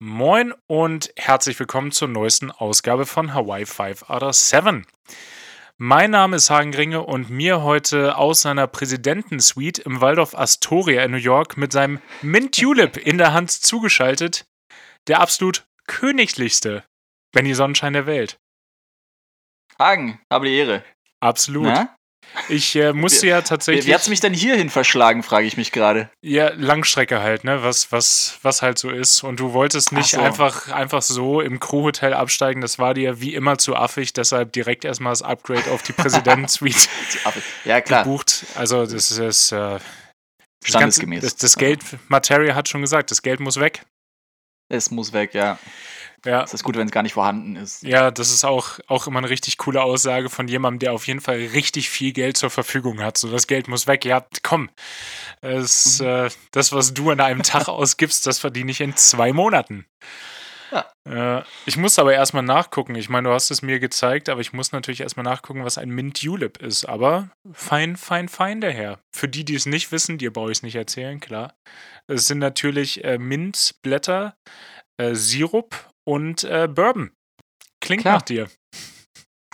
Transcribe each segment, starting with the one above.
Moin und herzlich willkommen zur neuesten Ausgabe von Hawaii 5 out of 7. Mein Name ist Hagen Gringe und mir heute aus seiner Präsidentensuite im Waldorf Astoria in New York mit seinem Mint Tulip in der Hand zugeschaltet, der absolut königlichste Benny Sonnenschein der Welt. Hagen, habe die Ehre. Absolut. Na? Ich äh, musste ja tatsächlich. Wie, wie hat es mich denn hierhin verschlagen, frage ich mich gerade. Ja, Langstrecke halt, ne? Was, was, was halt so ist. Und du wolltest nicht so. einfach, einfach so im Crewhotel absteigen. Das war dir wie immer zu affig, deshalb direkt erstmal das Upgrade auf die Präsidentensuite ja, klar. gebucht. Also, das ist. Äh, Standesgemäß. Das, das Geld, Materia hat schon gesagt, das Geld muss weg. Es muss weg, ja. Ja. Es ist gut, wenn es gar nicht vorhanden ist. Ja, das ist auch, auch immer eine richtig coole Aussage von jemandem, der auf jeden Fall richtig viel Geld zur Verfügung hat. So, das Geld muss weg. Ja, komm. Es, mhm. äh, das, was du an einem Tag ausgibst, das verdiene ich in zwei Monaten. Ja. Äh, ich muss aber erstmal nachgucken. Ich meine, du hast es mir gezeigt, aber ich muss natürlich erstmal nachgucken, was ein Mint Julep ist. Aber fein, fein, fein der Herr. Für die, die es nicht wissen, dir brauche ich es nicht erzählen, klar. Es sind natürlich äh, Mintblätter, äh, Sirup und äh, Bourbon. Klingt Klar. nach dir.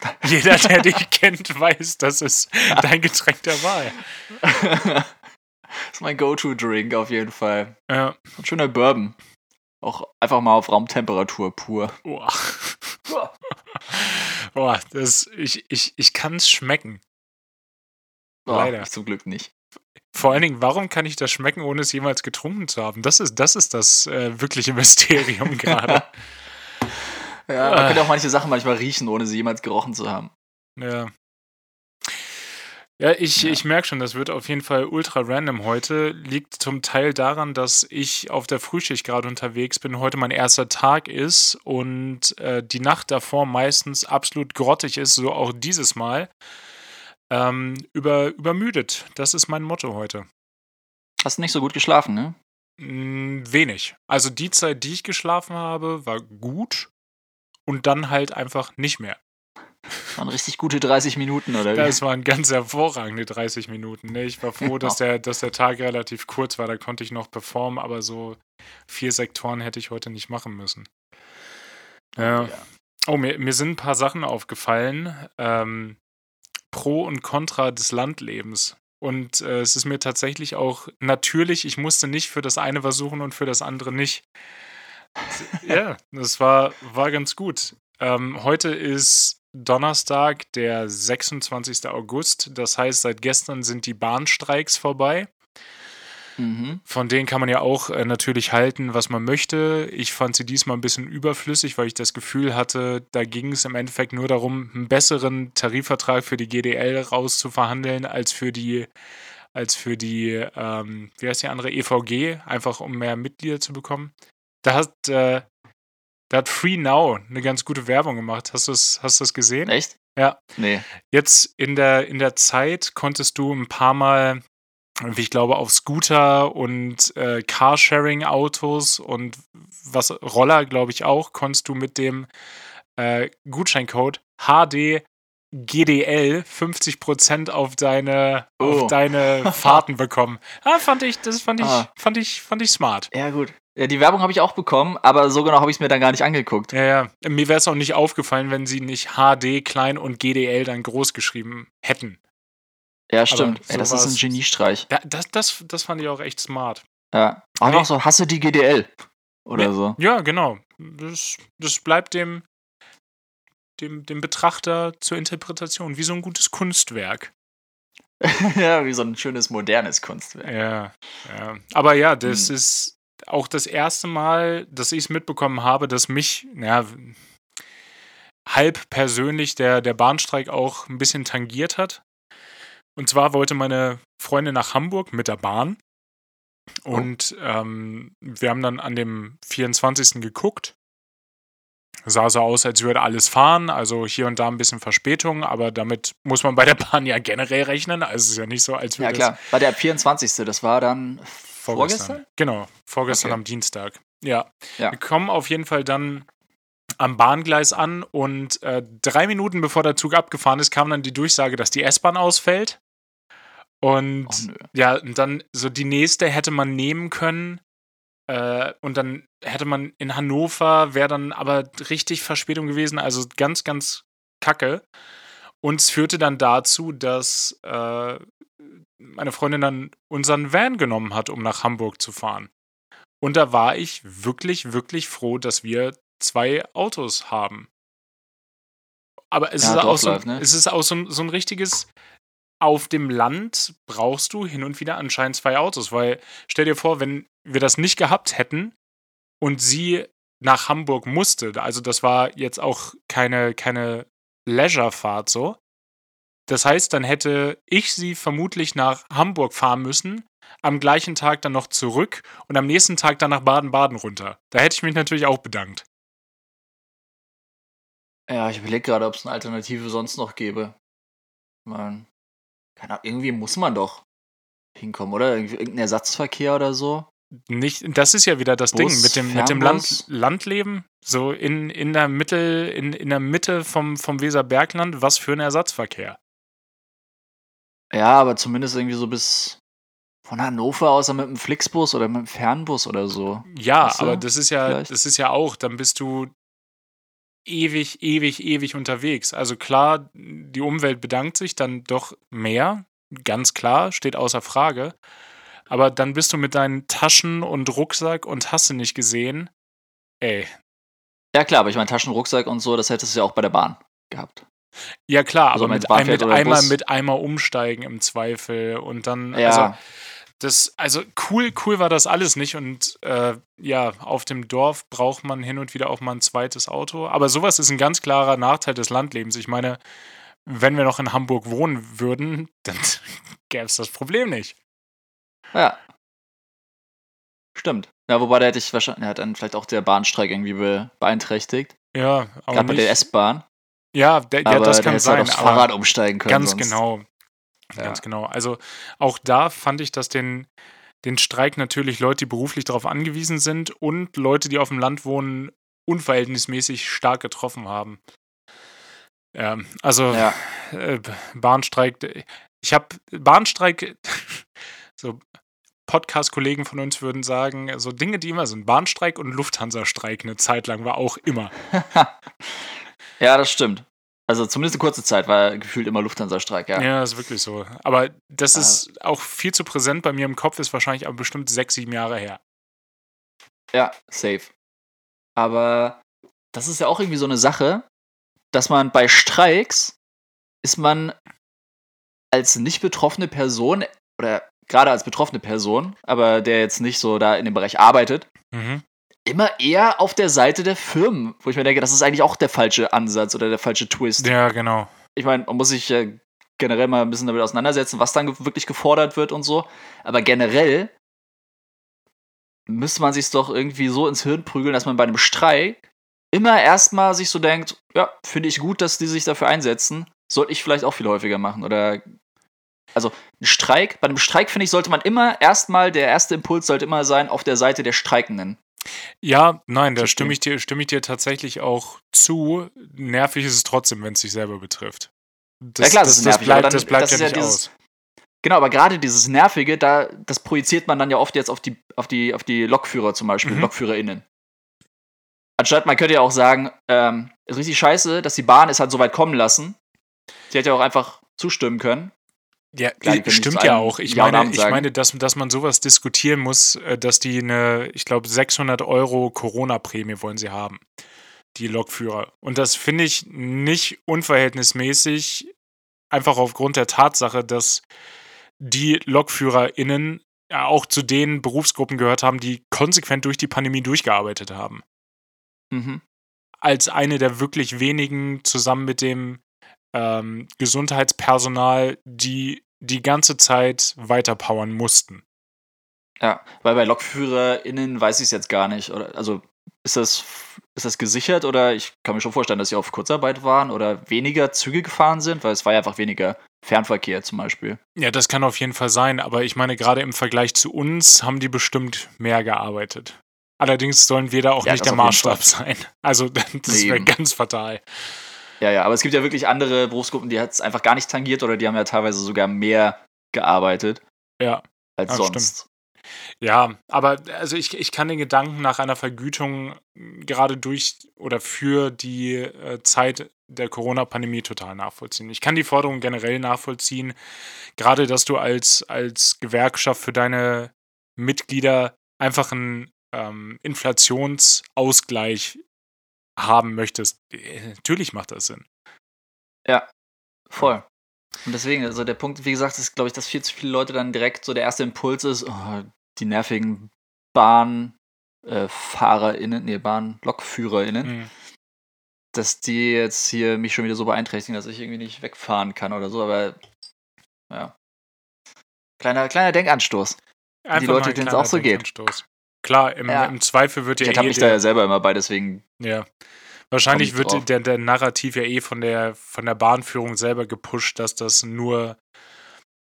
Jeder, der dich kennt, weiß, das ist dein Getränk der Wahl. das ist mein Go-To-Drink auf jeden Fall. Ja. Ein schöner Bourbon. Auch einfach mal auf Raumtemperatur pur. Boah. Boah, das, ich, ich, ich kann es schmecken. Oh, Leider. Ich zum Glück nicht. Vor allen Dingen, warum kann ich das schmecken, ohne es jemals getrunken zu haben? Das ist das, ist das äh, wirkliche Mysterium gerade. Ja, man äh. kann ja auch manche Sachen manchmal riechen, ohne sie jemals gerochen zu haben. Ja. Ja, ich, ja. ich merke schon, das wird auf jeden Fall ultra random heute. Liegt zum Teil daran, dass ich auf der Frühschicht gerade unterwegs bin, heute mein erster Tag ist und äh, die Nacht davor meistens absolut grottig ist, so auch dieses Mal. Ähm, über, übermüdet. Das ist mein Motto heute. Hast nicht so gut geschlafen, ne? Mm, wenig. Also die Zeit, die ich geschlafen habe, war gut und dann halt einfach nicht mehr. Das waren richtig gute 30 Minuten, oder wie? Das waren ganz hervorragende 30 Minuten. Ne? Ich war froh, dass der, dass der Tag relativ kurz war. Da konnte ich noch performen, aber so vier Sektoren hätte ich heute nicht machen müssen. Ja. Oh, mir, mir sind ein paar Sachen aufgefallen. Ähm, Pro und Contra des Landlebens. Und äh, es ist mir tatsächlich auch natürlich, ich musste nicht für das eine versuchen und für das andere nicht ja, das war, war ganz gut. Ähm, heute ist Donnerstag, der 26. August. Das heißt, seit gestern sind die Bahnstreiks vorbei. Mhm. Von denen kann man ja auch äh, natürlich halten, was man möchte. Ich fand sie diesmal ein bisschen überflüssig, weil ich das Gefühl hatte, da ging es im Endeffekt nur darum, einen besseren Tarifvertrag für die GDL rauszuverhandeln, als für die, als für die, ähm, wie heißt die andere, EVG, einfach um mehr Mitglieder zu bekommen. Da hat, äh, da hat Free Now eine ganz gute Werbung gemacht. Hast du das hast gesehen? Echt? Ja. Nee. Jetzt in der, in der Zeit konntest du ein paar Mal, ich glaube, auf Scooter und äh, Carsharing-Autos und was Roller, glaube ich, auch, konntest du mit dem äh, Gutscheincode HD GDL 50% auf deine, oh. auf deine Fahrten bekommen. Ah, fand ich, das fand ich, ah. fand ich, fand ich smart. Ja, gut. Ja, die Werbung habe ich auch bekommen, aber so genau habe ich es mir dann gar nicht angeguckt. Ja, ja. Mir wäre es auch nicht aufgefallen, wenn sie nicht HD klein und GDL dann groß geschrieben hätten. Ja, stimmt. Ey, das ist ein Geniestreich. Ja, das, das, das fand ich auch echt smart. Ja. Auch nee. noch so, hasse die GDL. Oder nee. so. Ja, genau. Das, das bleibt dem, dem, dem Betrachter zur Interpretation, wie so ein gutes Kunstwerk. ja, wie so ein schönes modernes Kunstwerk. Ja, ja. Aber ja, das hm. ist auch das erste Mal, dass ich es mitbekommen habe, dass mich, ja, halb persönlich der, der Bahnstreik auch ein bisschen tangiert hat. Und zwar wollte meine Freundin nach Hamburg mit der Bahn. Und oh. ähm, wir haben dann an dem 24. geguckt. Sah so aus, als würde alles fahren. Also hier und da ein bisschen Verspätung, aber damit muss man bei der Bahn ja generell rechnen. Also es ist ja nicht so, als würde. Ja, klar. War der 24. Das war dann Vorgestern? vorgestern? Genau, vorgestern okay. am Dienstag. Ja. ja. Wir kommen auf jeden Fall dann am Bahngleis an und äh, drei Minuten bevor der Zug abgefahren ist, kam dann die Durchsage, dass die S-Bahn ausfällt. Und oh, ja, und dann so die nächste hätte man nehmen können, Äh, und dann hätte man in Hannover, wäre dann aber richtig Verspätung gewesen, also ganz, ganz kacke. Und es führte dann dazu, dass äh, meine Freundin dann unseren Van genommen hat, um nach Hamburg zu fahren. Und da war ich wirklich, wirklich froh, dass wir zwei Autos haben. Aber es, ja, ist, auch so, ne? es ist auch so, so ein richtiges, auf dem Land brauchst du hin und wieder anscheinend zwei Autos, weil stell dir vor, wenn wir das nicht gehabt hätten und sie nach Hamburg musste, also das war jetzt auch keine, keine Leisure-Fahrt so. Das heißt, dann hätte ich sie vermutlich nach Hamburg fahren müssen, am gleichen Tag dann noch zurück und am nächsten Tag dann nach Baden-Baden runter. Da hätte ich mich natürlich auch bedankt. Ja, ich überlege gerade, ob es eine Alternative sonst noch gäbe. Man, keine Ahnung, irgendwie muss man doch hinkommen, oder? Irgendein Ersatzverkehr oder so. Nicht, das ist ja wieder das Bus, Ding mit dem, mit dem Land, Landleben, so in, in der Mitte, in, in der Mitte vom, vom Weserbergland, was für ein Ersatzverkehr. Ja, aber zumindest irgendwie so bis von Hannover aus mit einem Flixbus oder mit einem Fernbus oder so. Ja, weißt du? aber das ist ja, Vielleicht? das ist ja auch, dann bist du ewig, ewig, ewig unterwegs. Also klar, die Umwelt bedankt sich dann doch mehr, ganz klar, steht außer Frage. Aber dann bist du mit deinen Taschen und Rucksack und hast du nicht gesehen. Ey. Ja klar, aber ich meine Taschen, Rucksack und so, das hättest du ja auch bei der Bahn gehabt. Ja klar, also aber mit, ein, mit einmal mit einmal umsteigen im Zweifel und dann ja. also das, also cool, cool war das alles nicht. Und äh, ja, auf dem Dorf braucht man hin und wieder auch mal ein zweites Auto. Aber sowas ist ein ganz klarer Nachteil des Landlebens. Ich meine, wenn wir noch in Hamburg wohnen würden, dann gäbe es das Problem nicht. Ja. Stimmt. Ja, wobei da hätte ich wahrscheinlich, hat dann vielleicht auch der Bahnstreik irgendwie be beeinträchtigt. Ja, aber. Gerade bei der S-Bahn. Ja, der, ja, das kann sein. Halt aufs Fahrrad umsteigen können. Ganz sonst. genau. Ja. Ganz genau. Also auch da fand ich, dass den, den Streik natürlich Leute, die beruflich darauf angewiesen sind und Leute, die auf dem Land wohnen, unverhältnismäßig stark getroffen haben. Ja, also ja. Äh, Bahnstreik. Ich habe Bahnstreik, so Podcast-Kollegen von uns würden sagen, so Dinge, die immer sind. Bahnstreik und Lufthansa-Streik eine Zeit lang war auch immer. ja, das stimmt. Also zumindest eine kurze Zeit war gefühlt immer Lufthansa-Streik, ja. Ja, ist wirklich so. Aber das ist auch viel zu präsent bei mir im Kopf, ist wahrscheinlich aber bestimmt sechs, sieben Jahre her. Ja, safe. Aber das ist ja auch irgendwie so eine Sache, dass man bei Streiks ist man als nicht betroffene Person oder gerade als betroffene Person, aber der jetzt nicht so da in dem Bereich arbeitet, mhm immer eher auf der Seite der Firmen, wo ich mir denke, das ist eigentlich auch der falsche Ansatz oder der falsche Twist. Ja, genau. Ich meine, man muss sich äh, generell mal ein bisschen damit auseinandersetzen, was dann wirklich gefordert wird und so. Aber generell müsste man sich doch irgendwie so ins Hirn prügeln, dass man bei einem Streik immer erstmal sich so denkt, ja, finde ich gut, dass die sich dafür einsetzen. Sollte ich vielleicht auch viel häufiger machen. Oder also ein Streik, bei einem Streik, finde ich, sollte man immer erstmal, der erste Impuls sollte immer sein, auf der Seite der Streikenden. Ja, nein, da stimme ich, dir, stimme ich dir tatsächlich auch zu. Nervig ist es trotzdem, wenn es sich selber betrifft. Das, ja klar, das, das, das bleibt, dann, das bleibt ja, ja nicht dieses, aus. Genau, aber gerade dieses Nervige, da, das projiziert man dann ja oft jetzt auf die, auf die, auf die Lokführer zum Beispiel, mhm. LokführerInnen. Anstatt, man könnte ja auch sagen, ähm, ist richtig scheiße, dass die Bahn es halt so weit kommen lassen. Sie hätte ja auch einfach zustimmen können. Ja, stimmt ja auch. Ich meine, ich meine dass, dass man sowas diskutieren muss, äh, dass die eine, ich glaube, 600 Euro Corona-Prämie wollen sie haben, die Lokführer. Und das finde ich nicht unverhältnismäßig, einfach aufgrund der Tatsache, dass die LokführerInnen ja auch zu den Berufsgruppen gehört haben, die konsequent durch die Pandemie durchgearbeitet haben. Mhm. Als eine der wirklich wenigen zusammen mit dem ähm, Gesundheitspersonal, die die ganze Zeit weiterpowern mussten. Ja, weil bei LokführerInnen weiß ich es jetzt gar nicht. Oder, also ist das, ist das gesichert oder ich kann mir schon vorstellen, dass sie auf Kurzarbeit waren oder weniger Züge gefahren sind, weil es war ja einfach weniger Fernverkehr zum Beispiel. Ja, das kann auf jeden Fall sein, aber ich meine, gerade im Vergleich zu uns haben die bestimmt mehr gearbeitet. Allerdings sollen wir da auch ja, nicht der Maßstab sein. Also das wäre ganz fatal. Ja, ja, aber es gibt ja wirklich andere Berufsgruppen, die hat es einfach gar nicht tangiert oder die haben ja teilweise sogar mehr gearbeitet. Ja. Als ja, sonst. Stimmt. Ja, aber also ich, ich kann den Gedanken nach einer Vergütung gerade durch oder für die äh, Zeit der Corona-Pandemie total nachvollziehen. Ich kann die Forderung generell nachvollziehen, gerade dass du als, als Gewerkschaft für deine Mitglieder einfach einen ähm, Inflationsausgleich haben möchtest. Äh, natürlich macht das Sinn. Ja, voll. Und deswegen, also der Punkt, wie gesagt, ist, glaube ich, dass viel zu viele Leute dann direkt so der erste Impuls ist, oh, die nervigen BahnfahrerInnen, äh, nee, BahnlokführerInnen, mhm. dass die jetzt hier mich schon wieder so beeinträchtigen, dass ich irgendwie nicht wegfahren kann oder so, aber ja. Kleiner, kleiner Denkanstoß. Einfach die Leute, denen es auch so geht. Klar, im, ja. im Zweifel wird ja ich eh. Ich mich da ja selber immer bei, deswegen. Ja. Wahrscheinlich wird der, der Narrativ ja eh von der, von der Bahnführung selber gepusht, dass das nur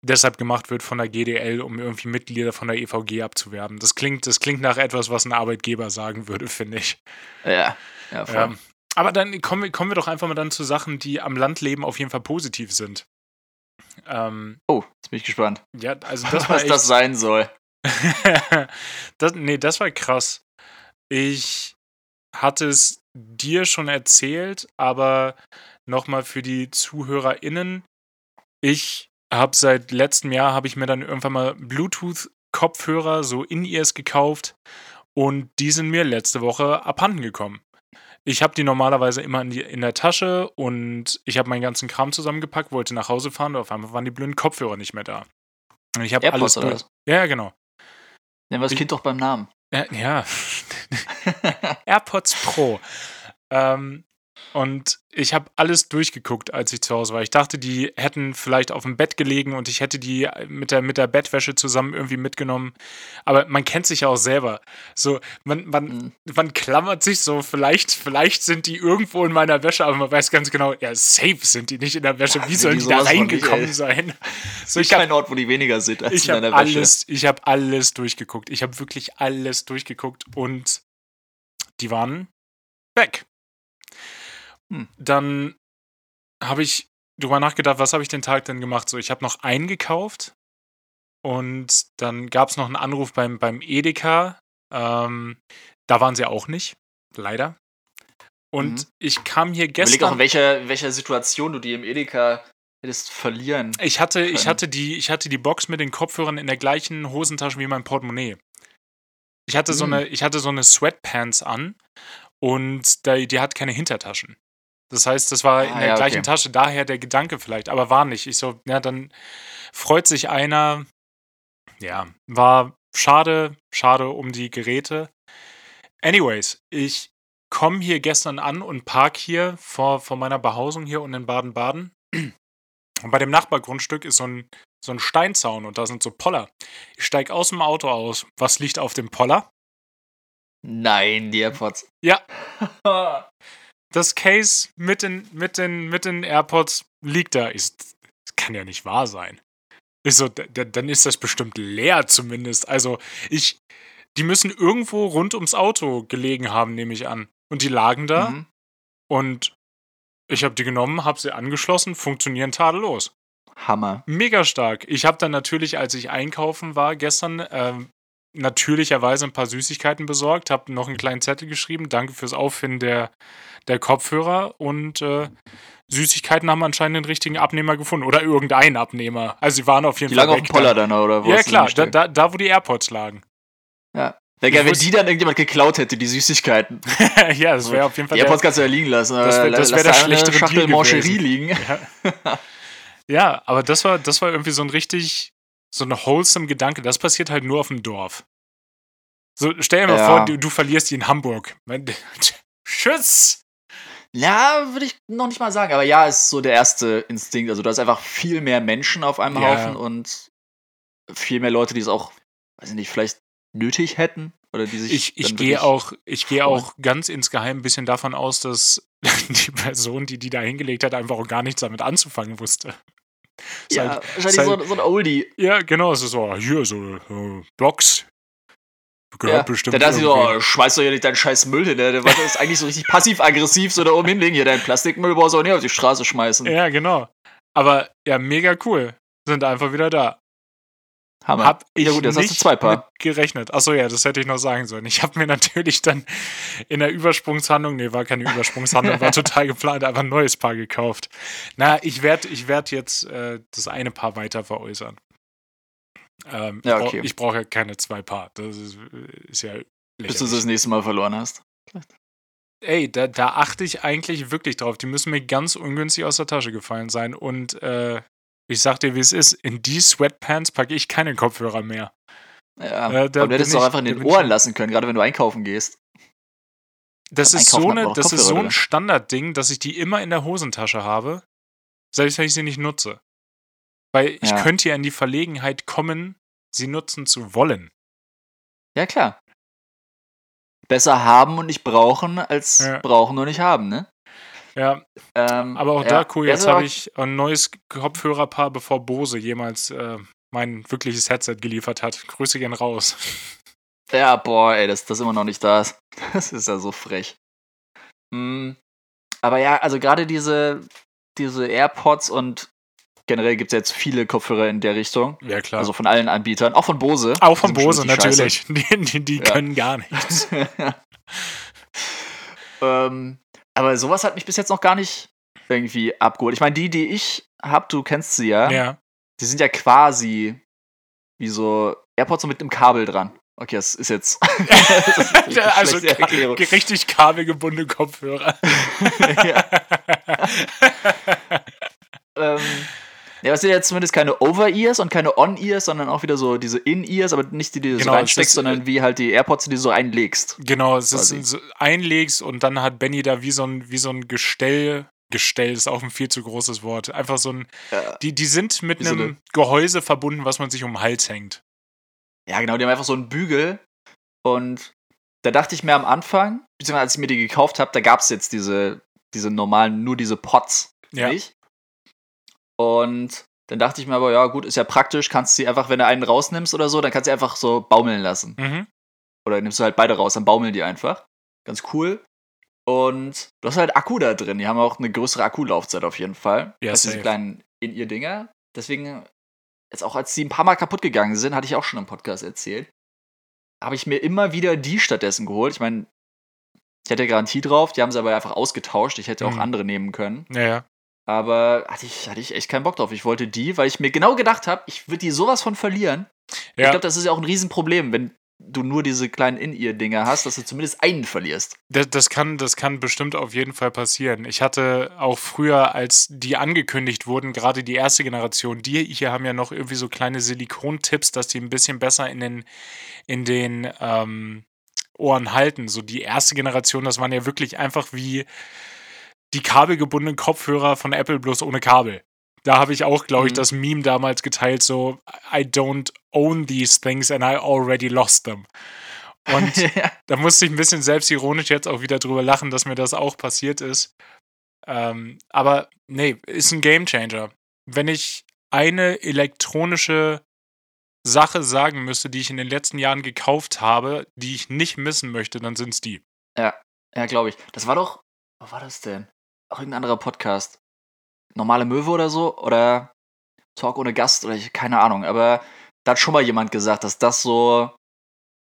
deshalb gemacht wird von der GDL, um irgendwie Mitglieder von der EVG abzuwerben. Das klingt, das klingt nach etwas, was ein Arbeitgeber sagen würde, finde ich. Ja, ja, voll. Ähm, aber dann kommen wir, kommen wir doch einfach mal dann zu Sachen, die am Landleben auf jeden Fall positiv sind. Ähm, oh, jetzt bin ich gespannt. Ja, also das war Was echt, das sein soll. das, nee, das war krass. Ich hatte es dir schon erzählt, aber nochmal für die ZuhörerInnen. Ich habe seit letztem Jahr, habe ich mir dann irgendwann mal Bluetooth-Kopfhörer, so In-Ears gekauft und die sind mir letzte Woche abhanden gekommen. Ich habe die normalerweise immer in, die, in der Tasche und ich habe meinen ganzen Kram zusammengepackt, wollte nach Hause fahren und auf einmal waren die blöden Kopfhörer nicht mehr da. Und ich habe alles. Oder was? Ja, genau. Nennen wir das Kind doch beim Namen. Ja. ja. AirPods Pro. Ähm, und ich habe alles durchgeguckt, als ich zu Hause war. Ich dachte, die hätten vielleicht auf dem Bett gelegen und ich hätte die mit der, mit der Bettwäsche zusammen irgendwie mitgenommen. Aber man kennt sich ja auch selber. So, man, man, mhm. man klammert sich so, vielleicht, vielleicht sind die irgendwo in meiner Wäsche, aber man weiß ganz genau, ja, safe sind die nicht in der Wäsche. Ja, Wie sollen die da reingekommen nicht, sein? So, ich kein Ort, wo die weniger sind als ich in deiner alles, Wäsche. Ich habe alles durchgeguckt. Ich habe wirklich alles durchgeguckt und die waren weg. Hm. Dann habe ich drüber nachgedacht, was habe ich den Tag denn gemacht? So, ich habe noch eingekauft und dann gab es noch einen Anruf beim, beim Edeka. Ähm, da waren sie auch nicht, leider. Und mhm. ich kam hier gestern. Überleg auch, in welcher, welcher Situation du die im Edeka hättest verlieren. Ich hatte, ich, hatte die, ich hatte die Box mit den Kopfhörern in der gleichen Hosentasche wie mein Portemonnaie. Ich hatte, mhm. so, eine, ich hatte so eine Sweatpants an und die, die hat keine Hintertaschen. Das heißt, das war ah, in der ja, gleichen okay. Tasche, daher der Gedanke vielleicht, aber war nicht. Ich so, ja, dann freut sich einer. Ja, war schade, schade um die Geräte. Anyways, ich komme hier gestern an und park hier vor, vor meiner Behausung hier unten in Baden-Baden. Und bei dem Nachbargrundstück ist so ein, so ein Steinzaun und da sind so Poller. Ich steige aus dem Auto aus. Was liegt auf dem Poller? Nein, die AirPods. Ja. das Case mit den, mit den, mit den AirPods liegt da. Ich, das kann ja nicht wahr sein. Ich so, dann ist das bestimmt leer zumindest. Also, ich, die müssen irgendwo rund ums Auto gelegen haben, nehme ich an. Und die lagen da. Mhm. Und ich habe die genommen, habe sie angeschlossen, funktionieren tadellos. Hammer. Mega stark. Ich habe dann natürlich, als ich einkaufen war gestern, äh, natürlicherweise ein paar Süßigkeiten besorgt, habe noch einen kleinen Zettel geschrieben. Danke fürs Auffinden der, der Kopfhörer und äh, Süßigkeiten haben anscheinend den richtigen Abnehmer gefunden oder irgendein Abnehmer. Also sie waren auf jeden die Fall. Die lagen auf dem Poller dann, oder? Wo ja, klar, da, da, da, wo die AirPods lagen. Ja. Wäre geil, wenn die dann irgendjemand geklaut hätte, die Süßigkeiten. ja, das wäre auf jeden Fall. Die AirPods kannst du ja liegen lassen. Das wäre das wär der schlechtere Schachtel Mancherie liegen. Ja. ja, aber das war, das war irgendwie so ein richtig, so ein wholesome Gedanke. Das passiert halt nur auf dem Dorf. So, stell dir mal ja. vor, du, du, verlierst die in Hamburg. Tschüss! Ja, würde ich noch nicht mal sagen, aber ja, ist so der erste Instinkt. Also, da ist einfach viel mehr Menschen auf einem ja. Haufen und viel mehr Leute, die es auch, weiß ich nicht, vielleicht nötig hätten oder die sich. Ich, ich gehe auch, ich gehe auch ganz insgeheim ein bisschen davon aus, dass die Person, die die da hingelegt hat, einfach auch gar nichts damit anzufangen wusste. Ja, halt, wahrscheinlich halt, so, so, ein Oldie. Ja, genau, es ist so, hier, so, so Blocks, Gehört ja, bestimmt. Der dachte so, oh, schmeiß doch hier nicht deinen scheiß Müll hin. Der, der ist eigentlich so richtig passiv-aggressiv, so da oben hinlegen. Hier, deinen Plastikmüll brauchst du auch nicht auf die Straße schmeißen. Ja, genau. Aber ja, mega cool. Sind einfach wieder da. Hammer. Hab ich ja gut, jetzt hast du zwei Paar. gerechnet. Achso, ja, das hätte ich noch sagen sollen. Ich habe mir natürlich dann in der Übersprungshandlung, nee, war keine Übersprungshandlung, war total geplant, einfach ein neues Paar gekauft. Na, ich werde ich werd jetzt äh, das eine Paar weiter veräußern. Ähm, Ja, ich brauch- okay. Ich brauche ja keine zwei Paar. Das ist, ist ja Bis du das nächste Mal verloren hast. Ey, da, da achte ich eigentlich wirklich drauf. Die müssen mir ganz ungünstig aus der Tasche gefallen sein. Und äh, ich sag dir, wie es ist, in die Sweatpants packe ich keine Kopfhörer mehr. Ja, Äh, da aber du hättest doch ich- einfach in den Ohren lassen können, gerade wenn du einkaufen gehst. Das ist so, eine, das ist so ein. Standardding, dass ich die immer in der Hosentasche habe, selbst wenn ich sie nicht nutze. Weil ich Ja. könnte ja in die Verlegenheit kommen, sie nutzen zu wollen. Ja, klar. Besser haben und nicht brauchen, als Ja. brauchen und nicht haben, ne? Ja, Ähm, aber auch ja. da cool. Jetzt habe ich ein neues Kopfhörerpaar, bevor Bose jemals äh, mein wirkliches Headset geliefert hat. Grüße gehen raus. Ja, boah, ey, dass das immer noch nicht da ist. Das ist ja so frech. Hm, aber ja, also gerade diese, diese AirPods und generell gibt es jetzt viele Kopfhörer in der Richtung. Ja, klar. Also von allen Anbietern, auch von Bose. auch von Bose natürlich. Die, die, die Ja. können gar nichts. ähm, aber sowas hat mich bis jetzt noch gar nicht irgendwie abgeholt. Ich meine, die, die ich hab, du kennst sie ja, Ja. die sind ja quasi wie so AirPods so mit einem Kabel dran. Okay, das ist jetzt. das ist also Erklärung. richtig kabelgebundene Kopfhörer. ähm, ja, es sind ja zumindest keine Over-Ears und keine On-Ears, sondern auch wieder so diese In-Ears, aber nicht die, die du Genau, so reinsteckst, ist, sondern wie halt die AirPods, die du so einlegst. Genau, es ist Quasi. so einlegst und dann hat Benny da wie so ein, wie so ein Gestell. Gestell ist auch ein viel zu großes Wort. Einfach so ein. Ja. Die, die sind mit Wie so einem eine- Gehäuse verbunden, was man sich um den Hals hängt. Ja, genau, die haben einfach so einen Bügel. Und da dachte ich mir am Anfang, beziehungsweise als ich mir die gekauft habe, da gab es jetzt diese, diese normalen, nur diese Pots Ja. nicht. Und dann dachte ich mir aber, ja, gut, ist ja praktisch, kannst du sie einfach, wenn du einen rausnimmst oder so, dann kannst du sie einfach so baumeln lassen. Mhm. Oder nimmst du halt beide raus, dann baumeln die einfach. Ganz cool. Und du hast halt Akku da drin. Die haben auch eine größere Akkulaufzeit auf jeden Fall. Ja, als diese kleinen In-Ear-Dinger. Deswegen, jetzt auch als die ein paar Mal kaputt gegangen sind, hatte ich auch schon im Podcast erzählt, habe ich mir immer wieder die stattdessen geholt. Ich meine, ich hatte Garantie drauf, die haben sie aber einfach ausgetauscht. Ich hätte auch Mhm. andere nehmen können. Ja, ja. Aber hatte ich, hatte ich echt keinen Bock drauf. Ich wollte die, weil ich mir genau gedacht habe, ich würde die sowas von verlieren. Ich Ja, glaube, das ist ja auch ein Riesenproblem, wenn du nur diese kleinen In-Ear-Dinger hast, dass du zumindest einen verlierst. das, das, kann, das kann bestimmt auf jeden Fall passieren. Ich hatte auch früher, als die angekündigt wurden, gerade die erste Generation, die hier haben ja noch irgendwie so kleine Silikontipps, dass die ein bisschen besser in den, in den ähm, Ohren halten. So die erste Generation, das waren ja wirklich einfach wie die kabelgebundenen Kopfhörer von Apple bloß ohne Kabel. Da habe ich auch, glaube ich, Mhm. das Meme damals geteilt, so I don't own these things and I already lost them. Und ja. da musste ich ein bisschen selbstironisch jetzt auch wieder drüber lachen, dass mir das auch passiert ist. Ähm, aber nee, ist ein Gamechanger. Wenn ich eine elektronische Sache sagen müsste, die ich in den letzten Jahren gekauft habe, die ich nicht missen möchte, dann sind es die. ja, glaube ich. Das war doch, wo war das denn? Auch irgendein anderer Podcast. Normale Möwe oder so? Oder Talk ohne Gast oder ich, keine Ahnung. Aber da hat schon mal jemand gesagt, dass das so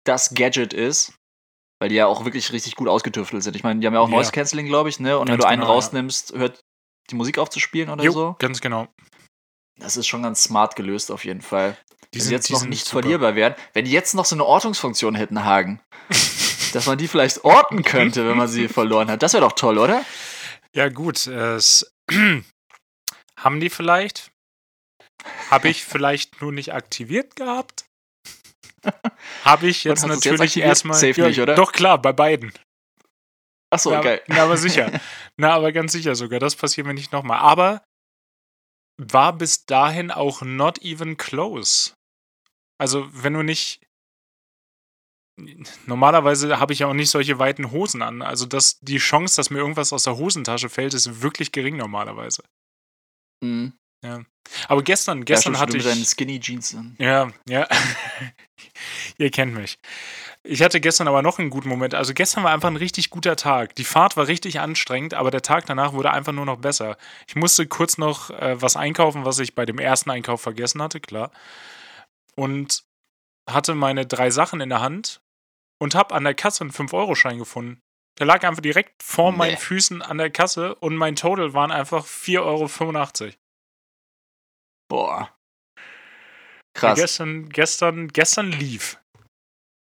das Gadget ist. Weil die ja auch wirklich richtig gut ausgetüftelt sind. Ich meine, die haben ja auch Ja. Noise Cancelling, glaube ich, ne? Und wenn Ganz du einen genau, ja. rausnimmst, hört die Musik auf zu spielen oder Jo, so. ganz genau. Das ist schon ganz smart gelöst auf jeden Fall. Die wenn sind jetzt die noch nicht super. verlierbar wären, wenn die jetzt noch so eine Ortungsfunktion hätten, Hagen, dass man die vielleicht orten könnte, wenn man sie verloren hat. Das wäre doch toll, oder? Ja, gut. Es haben die vielleicht? Habe ich vielleicht nur nicht aktiviert gehabt? Habe ich jetzt natürlich erstmal. Safe nicht, oder? Doch klar, bei beiden. Achso, na, geil. Na, aber sicher. Na, aber ganz sicher sogar. Das passiert mir nicht nochmal. Aber war bis dahin auch not even close. Also, wenn du nicht. Normalerweise habe ich ja auch nicht solche weiten Hosen an. Also, das, die Chance, dass mir irgendwas aus der Hosentasche fällt, ist wirklich gering normalerweise. Mhm. Aber gestern, gestern ja, hatte ich. Skinny Jeans an. Ja, ja. Ihr kennt mich. Ich hatte gestern aber noch einen guten Moment. Also gestern war einfach ein richtig guter Tag. Die Fahrt war richtig anstrengend, aber der Tag danach wurde einfach nur noch besser. Ich musste kurz noch äh, was einkaufen, was ich bei dem ersten Einkauf vergessen hatte, klar. und hatte meine drei Sachen in der Hand und habe an der Kasse einen 5-Euro-Schein gefunden. Der lag einfach direkt vor Nee. meinen Füßen an der Kasse und mein Total waren einfach 4,85 Euro. Boah. Ja, Krass. gestern, gestern, gestern lief.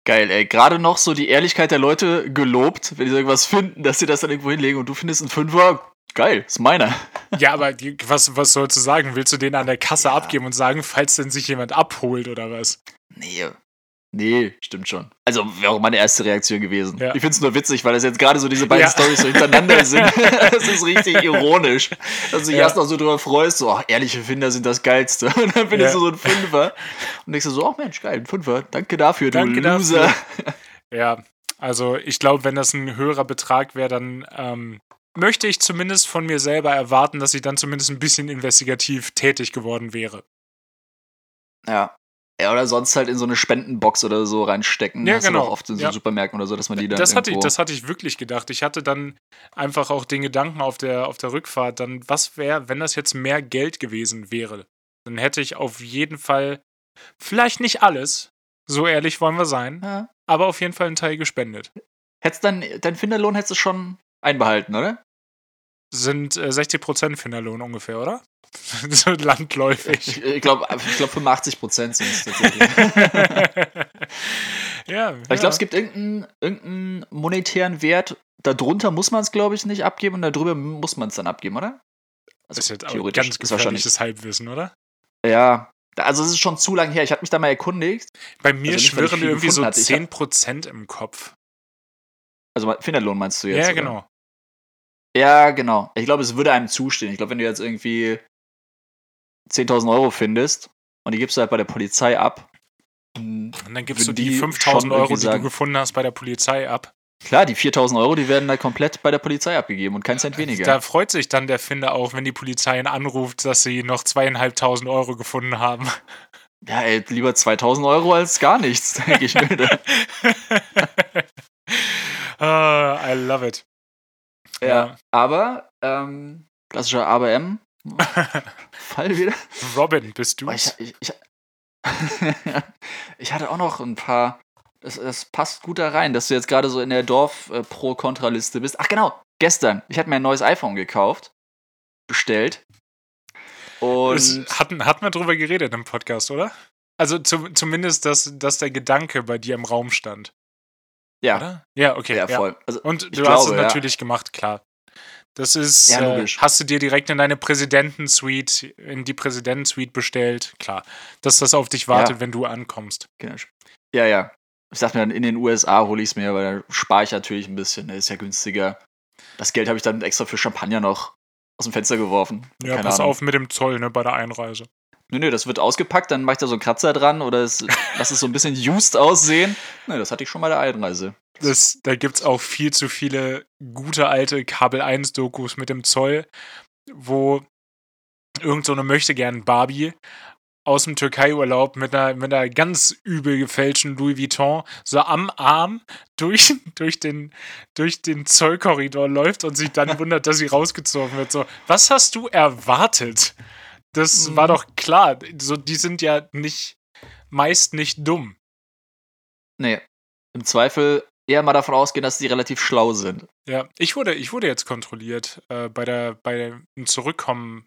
Geil, ey. Gerade noch so die Ehrlichkeit der Leute gelobt, wenn sie irgendwas finden, dass sie das dann irgendwo hinlegen und du findest einen Fünfer. Geil, ist meiner. Ja, aber die, was, was sollst du sagen? Willst du den an der Kasse Ja. abgeben und sagen, falls denn sich jemand abholt oder was? Nee. Nee, stimmt schon. Also wäre auch meine erste Reaktion gewesen. Ja. Ich finde es nur witzig, weil das jetzt gerade so diese beiden Ja. Stories so hintereinander sind. das ist richtig ironisch. Dass du dich Ja. erst noch so drüber freust, so, ach, ehrliche Finder sind das Geilste. Und dann findest Ja. du so einen Fünfer. Und denkst du so, ach Mensch, geil, ein Fünfer. Danke dafür, du Danke Loser. dafür. Ja, also ich glaube, wenn das ein höherer Betrag wäre, dann ähm, möchte ich zumindest von mir selber erwarten, dass ich dann zumindest ein bisschen investigativ tätig geworden wäre. Ja. Ja, oder sonst halt in so eine Spendenbox oder so reinstecken. Ja, Hast genau. oft in so Ja. Supermärkten oder so, dass man die dann Das hatte, ich, das hatte ich wirklich gedacht. Ich hatte dann einfach auch den Gedanken auf der, auf der Rückfahrt, dann, was wäre, wenn das jetzt mehr Geld gewesen wäre? Dann hätte ich auf jeden Fall, vielleicht nicht alles, so ehrlich wollen wir sein, ja. aber auf jeden Fall einen Teil gespendet. Hättest dann, dein Finderlohn hättest du schon einbehalten, oder? Sind äh, 60% Finderlohn ungefähr, oder? so landläufig. Ich, ich glaube, ich glaub 85 Prozent sind es ja, Aber ich glaube, es gibt irgendeinen, irgendeinen monetären Wert. Darunter muss man es, glaube ich, nicht abgeben und darüber muss man es dann abgeben, oder? das ist jetzt theoretisch ganz ist wahrscheinlich. gefährliches Halbwissen, oder? Ja. Also es ist schon zu lang her. Ich habe mich da mal erkundigt. Bei mir Also schwirren irgendwie so gefunden hatte. Ich 10% im Kopf. Also Finderlohn meinst du jetzt? ja, oder? Ja, genau. Ich glaube, es würde einem zustehen. Ich glaube, wenn du jetzt irgendwie 10.000 Euro findest und die gibst du halt bei der Polizei ab. Und dann gibst du die die 5000 schon Euro, irgendwie die du sagen- gefunden hast, bei der Polizei ab. Klar, die 4.000 Euro, die werden da komplett bei der Polizei abgegeben und kein Cent weniger. Da freut sich dann der Finder auch, wenn die Polizei ihn anruft, dass sie noch zweieinhalbtausend Euro gefunden haben. Ja, ey, lieber 2.000 Euro als gar nichts, denke ich mir. ah, I love it. Ja, aber, ähm, klassischer ABM. Fall wieder. Robin, bist du ich, ich, ich, ich hatte auch noch ein paar. Das, das passt gut da rein, dass du jetzt gerade so in der Dorf-Pro-Kontra-Liste bist. Ach, genau. Gestern. Ich hatte mir ein neues iPhone gekauft. Bestellt. Und. Es, hatten, hatten wir drüber geredet im Podcast, oder? Also zu, zumindest, dass, dass der Gedanke bei dir im Raum stand. Ja, Oder? Ja, okay. ja, ja. voll. Also, Und du Ich hast glaube, es ja. natürlich gemacht, klar. Das ist, Ja, äh, logisch. hast du dir direkt in deine Präsidentensuite, in die Präsidentensuite bestellt, klar. Dass das auf dich wartet, Ja. wenn du ankommst. genau. ja, ja. Ich dachte mir dann, in den USA hole ich es mir, weil da spare ich natürlich ein bisschen. Das ist ja günstiger. Das Geld habe ich dann extra für Champagner noch aus dem Fenster geworfen. Ja, Keine pass Ahnung. auf mit dem Zoll, ne, bei der Einreise. Nö, nö, das wird ausgepackt, dann mache ich da so einen Kratzer dran oder es, lass es so ein bisschen used aussehen. Nö, das hatte ich schon bei der Einreise. Das, da gibt es auch viel zu viele gute alte Kabel 1 Dokus mit dem Zoll, wo irgend so eine möchte gern Barbie aus dem Türkei-Urlaub mit einer, mit einer ganz übel gefälschten Louis Vuitton so am Arm durch, durch, den, durch den Zollkorridor läuft und sich dann wundert, dass sie rausgezogen wird. So, was hast du erwartet? Das Mhm. war doch klar. So, die sind ja nicht, meist nicht dumm. Nee, im Zweifel eher mal davon ausgehen, dass die relativ schlau sind. Ja, ich wurde, ich wurde jetzt kontrolliert äh, bei der, bei dem Zurückkommen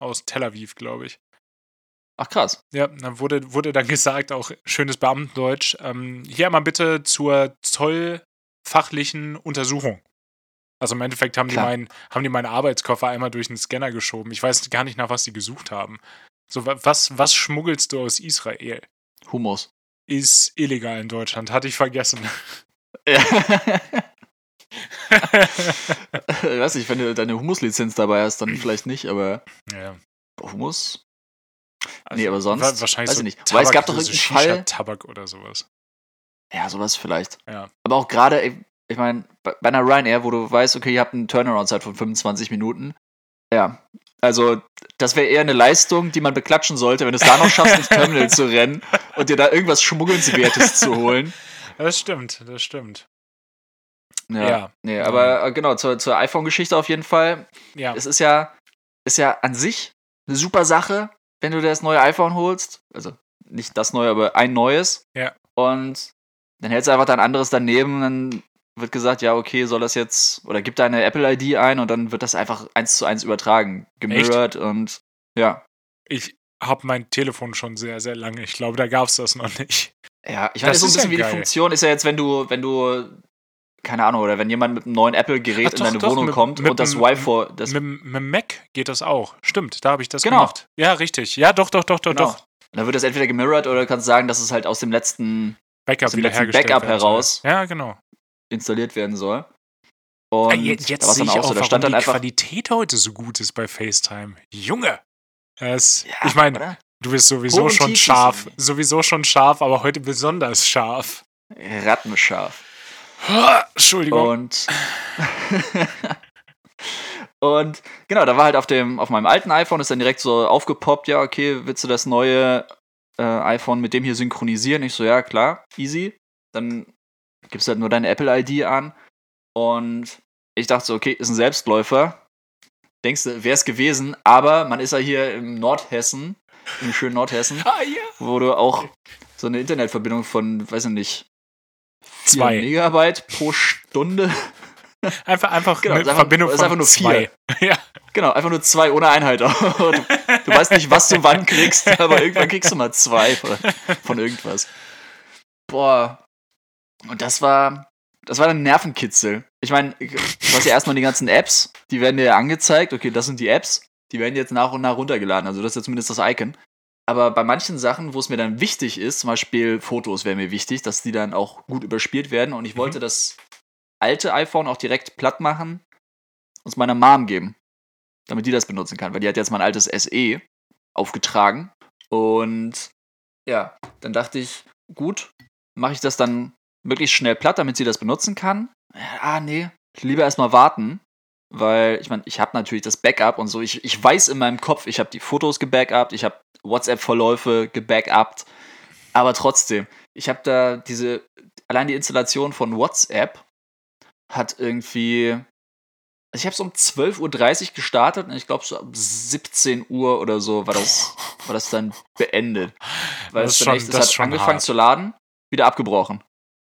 aus Tel Aviv, glaube ich. Ach krass. Ja, dann wurde, wurde dann gesagt, auch schönes Beamtendeutsch, ähm, hier mal bitte zur zollfachlichen Untersuchung. Also im Endeffekt haben die, Klar. meinen, haben die meinen Arbeitskoffer einmal durch den Scanner geschoben. Ich weiß gar nicht, nach was die gesucht haben. So, wa- was, was schmuggelst du aus Israel? Humus. Ist illegal in Deutschland, hatte ich vergessen. Ja. ich weiß nicht, wenn du deine Humuslizenz dabei hast, dann vielleicht nicht, aber ja. Humus? Also, Nee, aber sonst wa- Wahrscheinlich weiß so ich nicht. Weil es gab doch irgendeinen Fall- Shisha-Tabak oder sowas. Ja, sowas vielleicht. Ja. Aber auch gerade, ich meine, bei bei einer Ryanair, wo du weißt, okay, ihr habt eine Turnaround-Zeit von 25 Minuten. Ja. Also, das wäre eher eine Leistung, die man beklatschen sollte, wenn du es da noch schaffst, ins Terminal zu rennen und dir da irgendwas Schmuggelnswertes zu holen. Das stimmt, das stimmt. Ja. Ja. Nee, aber äh, genau, zur, zur iPhone-Geschichte auf jeden Fall. Ja. Es ist ja, ist ja an sich eine super Sache, wenn du dir das neue iPhone holst. Also nicht das neue, aber ein neues. Ja. Und dann hältst du einfach dein anderes daneben, dann wird gesagt, ja, okay, soll das jetzt, oder gib deine Apple-ID ein und dann wird das einfach eins zu eins übertragen, gemirrored und ja. Ich habe mein Telefon schon sehr, sehr lange. Ich glaube, da gab es das noch nicht. Ja, ich weiß so ein bisschen, ja wie die Funktion ist ja jetzt, wenn du, wenn du, keine Ahnung, oder wenn jemand mit einem neuen Apple-Gerät in deine doch, Wohnung mit, kommt mit und das Wi-Fi. Das mit, mit dem Mac geht das auch. Stimmt, da habe ich das genau. gemacht. Ja, richtig. Ja, doch, doch, doch, doch, genau. doch. Dann wird das entweder gemirrored oder du kannst sagen, dass es halt aus dem letzten Backup, aus dem letzten Backup heraus ja, genau. Installiert werden soll. Und jetzt jetzt sehe ich auch, so, da stand dann die einfach Qualität heute so gut ist bei FaceTime. Junge! Es, ja, ich meine, du bist sowieso schon scharf. Sowieso schon scharf, aber heute besonders scharf. Rattenscharf. Entschuldigung. Und, und genau, da war halt auf dem, auf meinem alten iPhone ist dann direkt so aufgepoppt, ja, okay, willst du das neue äh, iPhone mit dem hier synchronisieren? Ich so, ja, klar, easy. Dann gibst halt nur deine Apple-ID an. Und ich dachte so, okay, ist ein Selbstläufer. Denkst du, wäre es gewesen, aber man ist ja hier im Nordhessen, im schönen Nordhessen, ah, yeah. wo du auch so eine Internetverbindung von, weiß ich nicht, zwei Megabyte pro Stunde. Einfach, einfach genau, eine einfach, Verbindung von einfach nur zwei. Vier. ja. Genau, einfach nur zwei ohne Einheit. du, du weißt nicht, was du wann kriegst, aber irgendwann kriegst du mal zwei von, von irgendwas. Boah. Und das war, das war ein Nervenkitzel. Ich meine, du hast ja erstmal die ganzen Apps, die werden dir angezeigt. Okay, das sind die Apps. Die werden jetzt nach und nach runtergeladen. Also das ist ja zumindest das Icon. Aber bei manchen Sachen, wo es mir dann wichtig ist, zum Beispiel Fotos wäre mir wichtig, dass die dann auch gut überspielt werden. Und ich mhm. wollte das alte iPhone auch direkt platt machen und es meiner Mom geben, damit die das benutzen kann. Weil die hat jetzt mein altes SE aufgetragen. Und ja, dann dachte ich, gut, mache ich das dann möglichst schnell platt, damit sie das benutzen kann. Ah, nee, lieber erstmal warten. Weil, ich meine, ich habe natürlich das Backup und so. Ich, ich weiß in meinem Kopf, ich habe die Fotos gebackupt, ich habe WhatsApp-Verläufe gebackupt. Aber trotzdem, ich habe da diese, allein die Installation von WhatsApp hat irgendwie, also ich habe so um 12.30 Uhr gestartet und ich glaube so um 17 Uhr oder so war das, war das dann beendet. Weil das es dann echt, es hat angefangen hart. zu laden, wieder abgebrochen.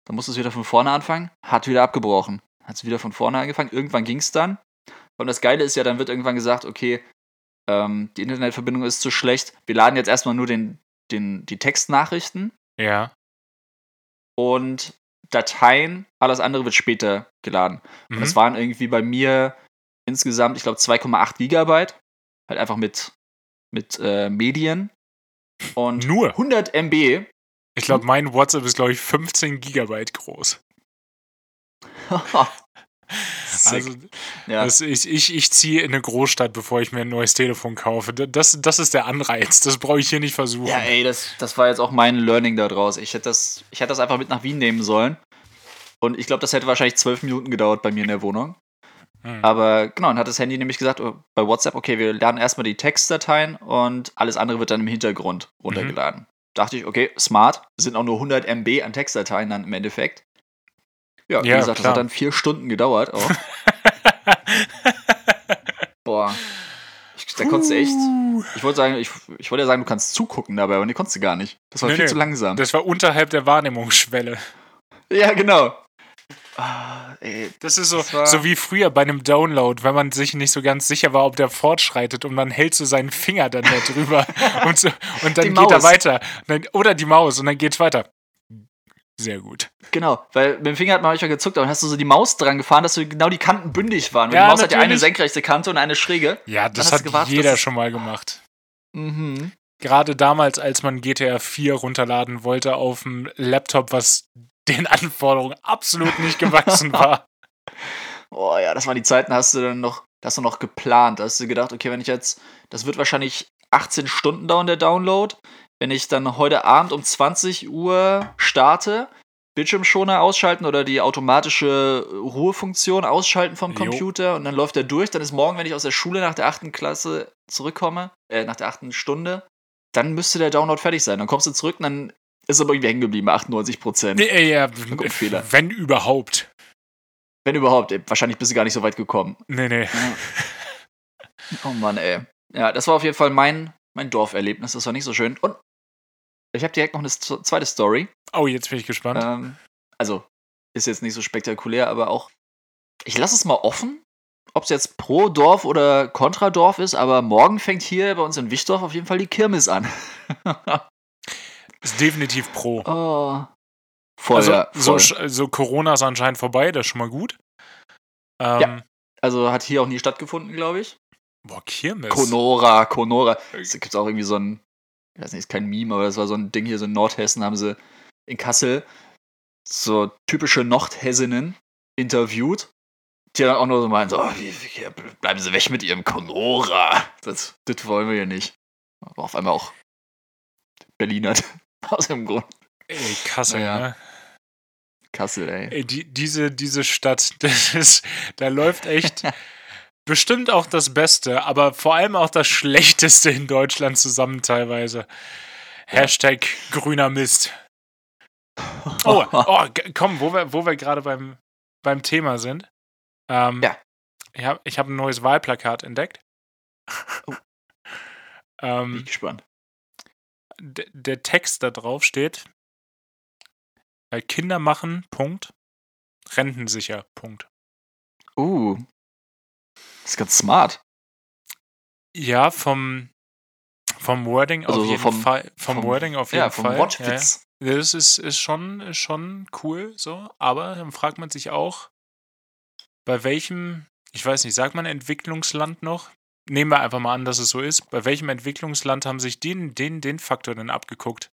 Dann musste es wieder von vorne anfangen, hat wieder abgebrochen. Hat es wieder von vorne angefangen, irgendwann ging es dann. Und das Geile ist ja, dann wird irgendwann gesagt, okay, ähm, die Internetverbindung ist zu schlecht. Wir laden jetzt erstmal nur den, den, die Textnachrichten. Ja. Und Dateien, alles andere wird später geladen. Mhm. Und es waren irgendwie bei mir insgesamt, ich glaube, 2,8 Gigabyte. Halt einfach mit, mit äh, Medien. Und nur 100 MB. Ich glaube, mein WhatsApp ist, glaube ich, 15 Gigabyte groß. Also, ja. das, ich, ich, ich ziehe in eine Großstadt, bevor ich mir ein neues Telefon kaufe. Das, das ist der Anreiz. Das brauche ich hier nicht versuchen. Ja, ey, das, das war jetzt auch mein Learning daraus. Ich hätte, das, ich hätte das einfach mit nach Wien nehmen sollen. Und ich glaube, das hätte wahrscheinlich zwölf Minuten gedauert bei mir in der Wohnung. Hm. Aber genau, dann hat das Handy nämlich gesagt, oh, bei WhatsApp, okay, wir laden erstmal die Textdateien und alles andere wird dann im Hintergrund runtergeladen. Mhm. Dachte ich, okay, smart, sind auch nur 100 MB an Textdateien dann im Endeffekt. Ja, wie ja, gesagt, klar. das hat dann vier Stunden gedauert auch. Boah. Ich, da konntest du echt. Ich wollte sagen, ich, ich wollte ja sagen, du kannst zugucken dabei, aber nee, konntest du gar nicht. Das war nee, viel nee. zu langsam. Das war unterhalb der Wahrnehmungsschwelle. Ja, genau. Ah, ey, das ist so, das so wie früher bei einem Download, wenn man sich nicht so ganz sicher war, ob der fortschreitet und dann hältst du seinen Finger dann da drüber und, so, und dann die geht Maus. er weiter. Oder die Maus und dann geht's weiter. Sehr gut. Genau, weil mit dem Finger hat man manchmal gezuckt, aber dann hast du so die Maus dran gefahren, dass so genau die Kanten bündig waren. Und ja, die Maus natürlich. hat ja eine senkrechte Kante und eine schräge. Ja, das hat gewartet, jeder schon mal gemacht. Mhm. Gerade damals, als man GTA 4 runterladen wollte auf dem Laptop, was den Anforderungen absolut nicht gewachsen war. Boah, ja, das waren die Zeiten, hast du dann noch, hast du noch geplant. Da hast du gedacht, okay, wenn ich jetzt, das wird wahrscheinlich 18 Stunden dauern, der Download wenn ich dann heute Abend um 20 Uhr starte, Bildschirmschoner ausschalten oder die automatische Ruhefunktion ausschalten vom Computer jo. und dann läuft er durch. Dann ist morgen, wenn ich aus der Schule nach der achten Klasse zurückkomme, äh, nach der achten Stunde, dann müsste der Download fertig sein. Dann kommst du zurück und dann ist er aber irgendwie hängen geblieben, 98 Prozent. Nee, ja, wenn überhaupt. Wenn überhaupt, ey, wahrscheinlich bist du gar nicht so weit gekommen. Nee, nee. Ja. Oh Mann, ey. Ja, das war auf jeden Fall mein, mein Dorferlebnis. Das war nicht so schön. Und ich habe direkt noch eine zweite Story. Oh, jetzt bin ich gespannt. Ähm, also, ist jetzt nicht so spektakulär, aber auch. Ich lasse es mal offen, ob es jetzt pro Dorf oder kontra Dorf ist, aber morgen fängt hier bei uns in Wichtdorf auf jeden Fall die Kirmes an. ist definitiv pro. Oh. Voll, also, ja, voll. So, so Corona ist anscheinend vorbei, das ist schon mal gut. Ähm, ja. Also hat hier auch nie stattgefunden, glaube ich. Boah, Kirmes. Conora, Conora. Es gibt auch irgendwie so ein, ich weiß nicht, ist kein Meme, aber das war so ein Ding hier, so in Nordhessen haben sie in Kassel so typische Nordhessinnen interviewt, die dann auch nur so meinen, so, oh, wie, wie, bleiben Sie weg mit Ihrem Conora. Das, das wollen wir ja nicht. Aber auf einmal auch Berliner aus dem Grund. Ey, Kassel, naja. ne? Kassel, ey. ey die, diese, diese Stadt, das ist, da läuft echt bestimmt auch das Beste, aber vor allem auch das Schlechteste in Deutschland zusammen teilweise. Hashtag grüner Mist. Oh, oh komm, wo wir, wo wir gerade beim, beim Thema sind. Ähm, ja. Ich habe ich hab ein neues Wahlplakat entdeckt. Oh. ähm, Bin gespannt. Der Text da drauf steht: äh, Kinder machen, Punkt. Rentensicher, Punkt. Uh. Das ist ganz smart. Ja, vom, vom Wording also auf so jeden vom, Fall. Vom, vom, Wording auf jeden ja, vom Fall. Wortwitz. Ja, das ist, ist, schon, ist schon cool, so. Aber dann fragt man sich auch, bei welchem, ich weiß nicht, sagt man Entwicklungsland noch? Nehmen wir einfach mal an, dass es so ist. Bei welchem Entwicklungsland haben sich den, den, den Faktor denn abgeguckt?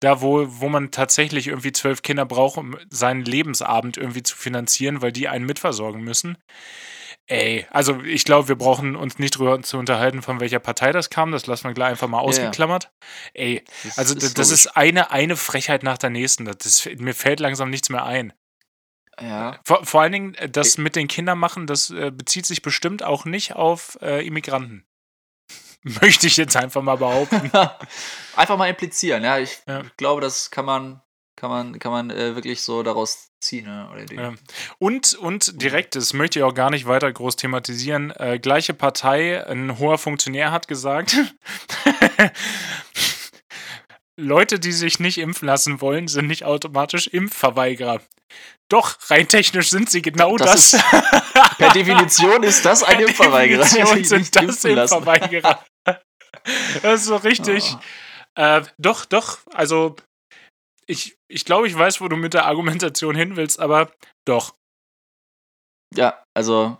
Da, wo, wo man tatsächlich irgendwie zwölf Kinder braucht, um seinen Lebensabend irgendwie zu finanzieren, weil die einen mitversorgen müssen. Ey, also ich glaube, wir brauchen uns nicht drüber zu unterhalten, von welcher Partei das kam. Das lassen wir gleich einfach mal ausgeklammert. Ja, Ey, das also ist das, ist eine, eine Frechheit nach der nächsten. Das, mir fällt langsam nichts mehr ein. Ja. Vor, vor allen Dingen, äh, das mit den Kindern machen, das äh, bezieht sich bestimmt auch nicht auf äh, Immigranten. Möchte ich jetzt einfach mal behaupten. einfach mal implizieren, ja. Ich ja. glaube, das kann man, kann man, kann man äh, wirklich so daraus ziehen. Ne? Ja. Und, und direkt, das möchte ich auch gar nicht weiter groß thematisieren, äh, gleiche Partei, ein hoher Funktionär hat gesagt, Leute, die sich nicht impfen lassen wollen, sind nicht automatisch Impfverweigerer. Doch, rein technisch sind sie genau das. das. Ist, per Definition ist das ein Impfverweigerer. Definition sind das Impfverweigerer. das ist so richtig. Oh. Äh, doch, doch, also ich, ich glaube, ich weiß, wo du mit der Argumentation hin willst, aber doch. Ja, also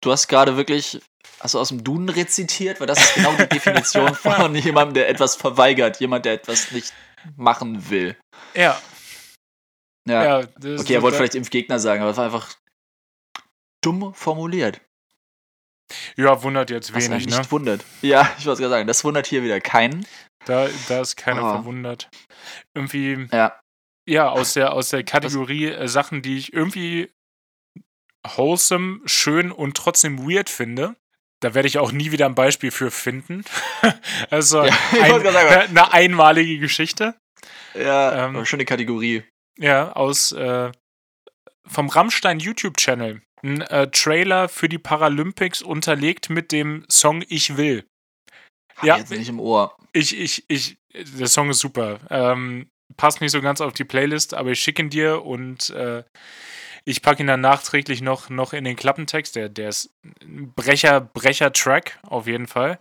du hast gerade wirklich Hast du aus dem Duden rezitiert? Weil das ist genau die Definition von jemandem, der etwas verweigert, jemand, der etwas nicht machen will. Ja. Ja. ja okay, er wollte vielleicht Impfgegner sagen, aber es war einfach dumm formuliert. Ja, wundert jetzt Was wenig, nicht ne? wundert. Ja, ich wollte gerade sagen, das wundert hier wieder keinen. Da, da ist keiner oh. verwundert. Irgendwie. Ja. Ja, aus der, aus der Kategorie äh, Sachen, die ich irgendwie wholesome, schön und trotzdem weird finde. Da werde ich auch nie wieder ein Beispiel für finden. also ja, ein, eine einmalige Geschichte. Ja, ähm, schöne Kategorie. Ja, aus äh, vom Rammstein YouTube-Channel. Ein äh, Trailer für die Paralympics unterlegt mit dem Song Ich will. Hab ja, jetzt nicht im Ohr. Ich, ich, ich, der Song ist super. Ähm, passt nicht so ganz auf die Playlist, aber ich schicke ihn dir und äh, ich packe ihn dann nachträglich noch, noch in den Klappentext. Der, der ist ein Brecher, Brecher-Track, auf jeden Fall.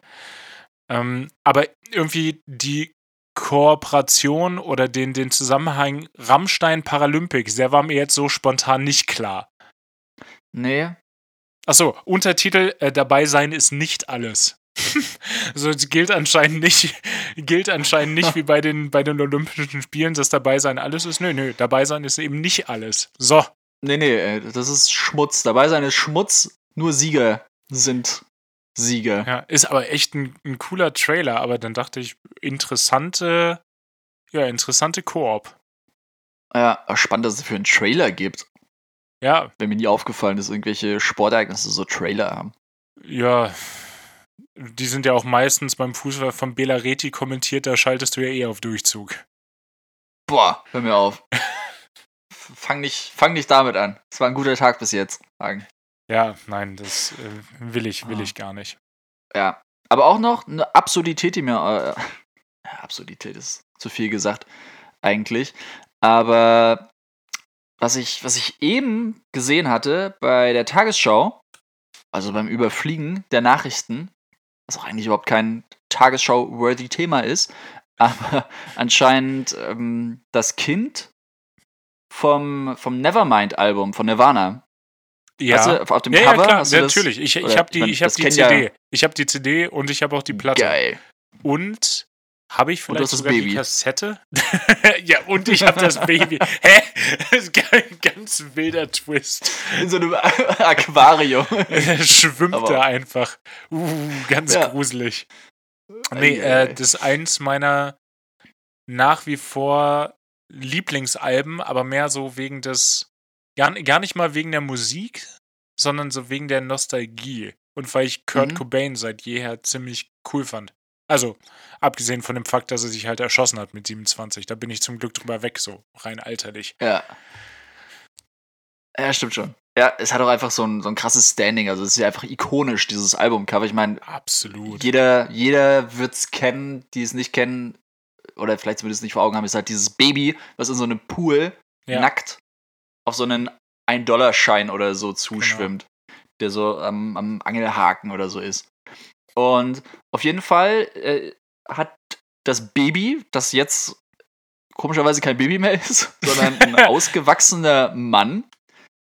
Ähm, aber irgendwie die Kooperation oder den, den Zusammenhang Rammstein Paralympics, der war mir jetzt so spontan nicht klar. Nee. Achso, Untertitel, äh, dabei sein ist nicht alles. also gilt anscheinend nicht, gilt anscheinend nicht wie bei den, bei den Olympischen Spielen, dass dabei sein alles ist. Nö, nö, dabei sein ist eben nicht alles. So. Nee, nee, äh, das ist Schmutz. Dabei sein ist Schmutz, nur Sieger sind Sieger. Ja, ist aber echt ein, ein cooler Trailer, aber dann dachte ich, interessante, ja, interessante Koop. Ja, spannend, dass es für einen Trailer gibt. Ja. Wenn mir nie aufgefallen ist, irgendwelche Sportereignisse so Trailer haben. Ja, die sind ja auch meistens beim Fußball von Bela Reti kommentiert, da schaltest du ja eh auf Durchzug. Boah, hör mir auf. fang nicht, fang nicht damit an. Es war ein guter Tag bis jetzt. Sagen. Ja, nein, das äh, will ich, will ah. ich gar nicht. Ja. Aber auch noch eine Absurdität, die mir. Äh, Absurdität ist zu viel gesagt, eigentlich. Aber was ich, was ich eben gesehen hatte bei der Tagesschau, also beim Überfliegen der Nachrichten, was auch eigentlich überhaupt kein Tagesschau-worthy Thema ist, aber anscheinend ähm, das Kind vom, vom Nevermind-Album von Nirvana. Ja, Weißt du, auf dem ja, ja Cover klar, hast du das- natürlich. Ich, ich habe die, ich mein, ich die kennen ja- CD. Ich habe die CD und ich habe auch die Platte. Geil. Und habe ich vielleicht hast sogar die Baby. Kassette? ja, und ich habe das Baby. Hä? Das ist ein ganz wilder Twist. In so einem Aquarium. Er schwimmt Aber- da einfach. Uh, ganz Ja. gruselig. Nee, äh, das ist eins meiner nach wie vor Lieblingsalben, aber mehr so wegen des, gar, gar nicht mal wegen der Musik, sondern so wegen der Nostalgie. Und weil ich Kurt Mhm. Cobain seit jeher ziemlich cool fand. Also, abgesehen von dem Fakt, dass er sich halt erschossen hat mit 27. Da bin ich zum Glück drüber weg, so rein alterlich. Ja. Ja, stimmt schon. Ja, es hat auch einfach so ein, so ein krasses Standing. Also, es ist ja einfach ikonisch, dieses Albumcover. Ich meine, Absolut. jeder, jeder wird es kennen, die es nicht kennen, oder vielleicht zumindest nicht vor Augen haben, ist halt dieses Baby, was in so einem Pool Ja. nackt auf so einen 1-Dollar-Schein oder so zuschwimmt, der so am, am Angelhaken oder so ist. Und auf jeden Fall äh, hat das Baby, das jetzt komischerweise kein Baby mehr ist, sondern ein ausgewachsener Mann.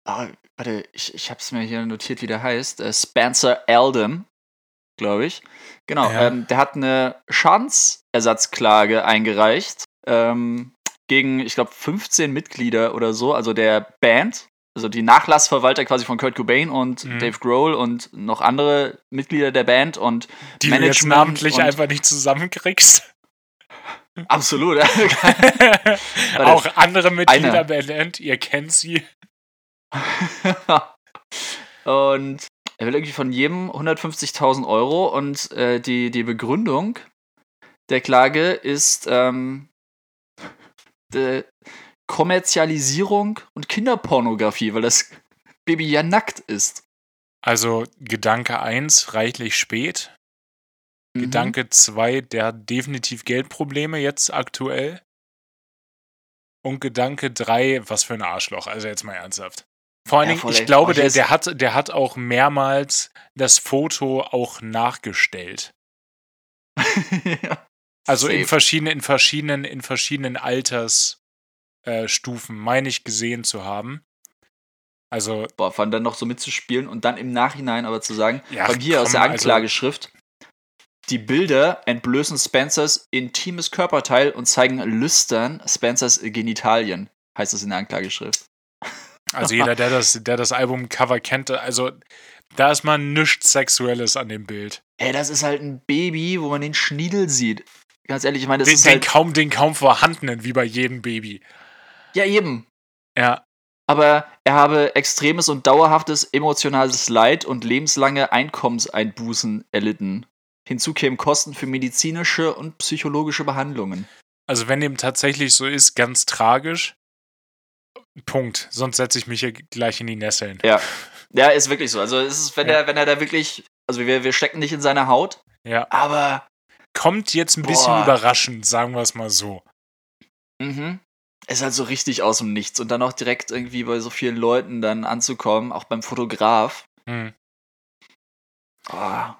Ah, warte, ich, ich habe es mir hier notiert, wie der heißt. Äh, Spencer Eldon, glaube ich. Genau, Ja. ähm, der hat eine Schadensersatzklage eingereicht ähm, gegen, ich glaube, 15 Mitglieder oder so, also der Band. Also die Nachlassverwalter quasi von Kurt Cobain und Mhm. Dave Grohl und noch andere Mitglieder der Band und Die du jetzt Management namentlich einfach nicht zusammenkriegst. absolut. Auch andere Mitglieder der Band, ihr kennt sie. und er will irgendwie von jedem 150.000 Euro und äh, die, die Begründung der Klage ist ähm, die Kommerzialisierung und Kinderpornografie, weil das Baby ja nackt ist. Also Gedanke 1, reichlich spät. Mhm. Gedanke 2, der hat definitiv Geldprobleme jetzt aktuell. Und Gedanke 3, was für ein Arschloch. Also jetzt mal ernsthaft. Vor allen Ja, Dingen, ich glaube, der, der, hat, der hat auch mehrmals das Foto auch nachgestellt. ja. Also in verschiedenen, in verschiedenen, in verschiedenen Altersstufen äh, meine ich gesehen zu haben. Also, Boah, fand dann noch so mitzuspielen und dann im Nachhinein aber zu sagen, Ja, von hier aus komm, der also- Anklageschrift, die Bilder entblößen Spencers intimes Körperteil und zeigen lüstern Spencers Genitalien, heißt es in der Anklageschrift. also jeder, der das, der das Albumcover kennt, also da ist mal nichts Sexuelles an dem Bild. Ey, das ist halt ein Baby, wo man den Schniedel sieht. Ganz ehrlich, ich meine, das Den, ist den, halt. kaum, den kaum vorhandenen, wie bei jedem Baby. Ja, eben. Ja, Aber er habe extremes und dauerhaftes emotionales Leid und lebenslange Einkommenseinbußen erlitten. Hinzu kämen Kosten für medizinische und psychologische Behandlungen. also wenn dem tatsächlich so ist, ganz tragisch. Punkt. Sonst setze ich mich hier gleich in die Nesseln. Ja. Ja, ist wirklich so. Also es ist, wenn Ja. er, wenn er da wirklich, also wir, wir stecken nicht in seiner Haut, Ja. aber Kommt jetzt ein bisschen Boah. überraschend, sagen wir es mal so. mhm, ist halt so richtig aus dem Nichts und dann auch direkt irgendwie bei so vielen Leuten dann anzukommen, auch beim Fotograf. Hm. Oh,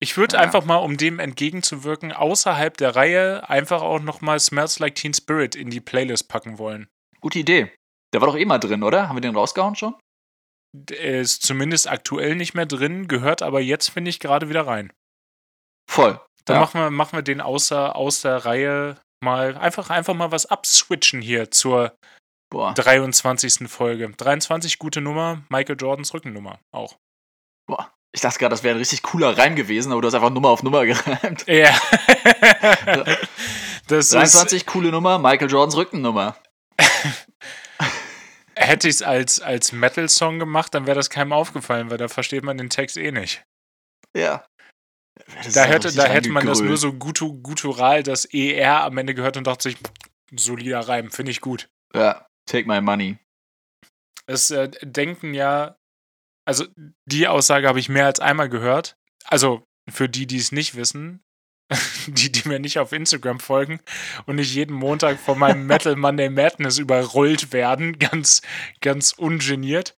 Ich würde Ja. einfach mal, um dem entgegenzuwirken, außerhalb der Reihe einfach auch nochmal Smells Like Teen Spirit in die Playlist packen wollen. gute Idee. Der war doch eh mal drin, oder? Haben wir den rausgehauen schon? Der ist zumindest aktuell nicht mehr drin, gehört aber jetzt, finde ich, gerade wieder rein. Voll. Dann Ja. machen, wir, machen wir den außer, aus der Reihe mal einfach, einfach mal was abswitchen hier zur Boah. 23. Folge. 23, gute Nummer, Michael Jordans Rückennummer auch. Boah. Ich dachte gerade, das wäre ein richtig cooler Reim gewesen, aber du hast einfach Nummer auf Nummer gereimt. Ja. das 23, coole Nummer, Michael Jordans Rückennummer. hätte ich es als, als Metal-Song gemacht, dann wäre das keinem aufgefallen, weil da versteht man den Text eh nicht. Ja. Da hätte, da hätte man das nur so gutu, gutural, das ER am Ende gehört und dachte sich, solider Reim, finde ich gut. Ja, take my money. Es äh, denken ja, also die Aussage habe ich mehr als einmal gehört. Also für die, die es nicht wissen, die, die mir nicht auf Instagram folgen und nicht jeden Montag von meinem Metal Monday Madness überrollt werden, ganz, ganz ungeniert.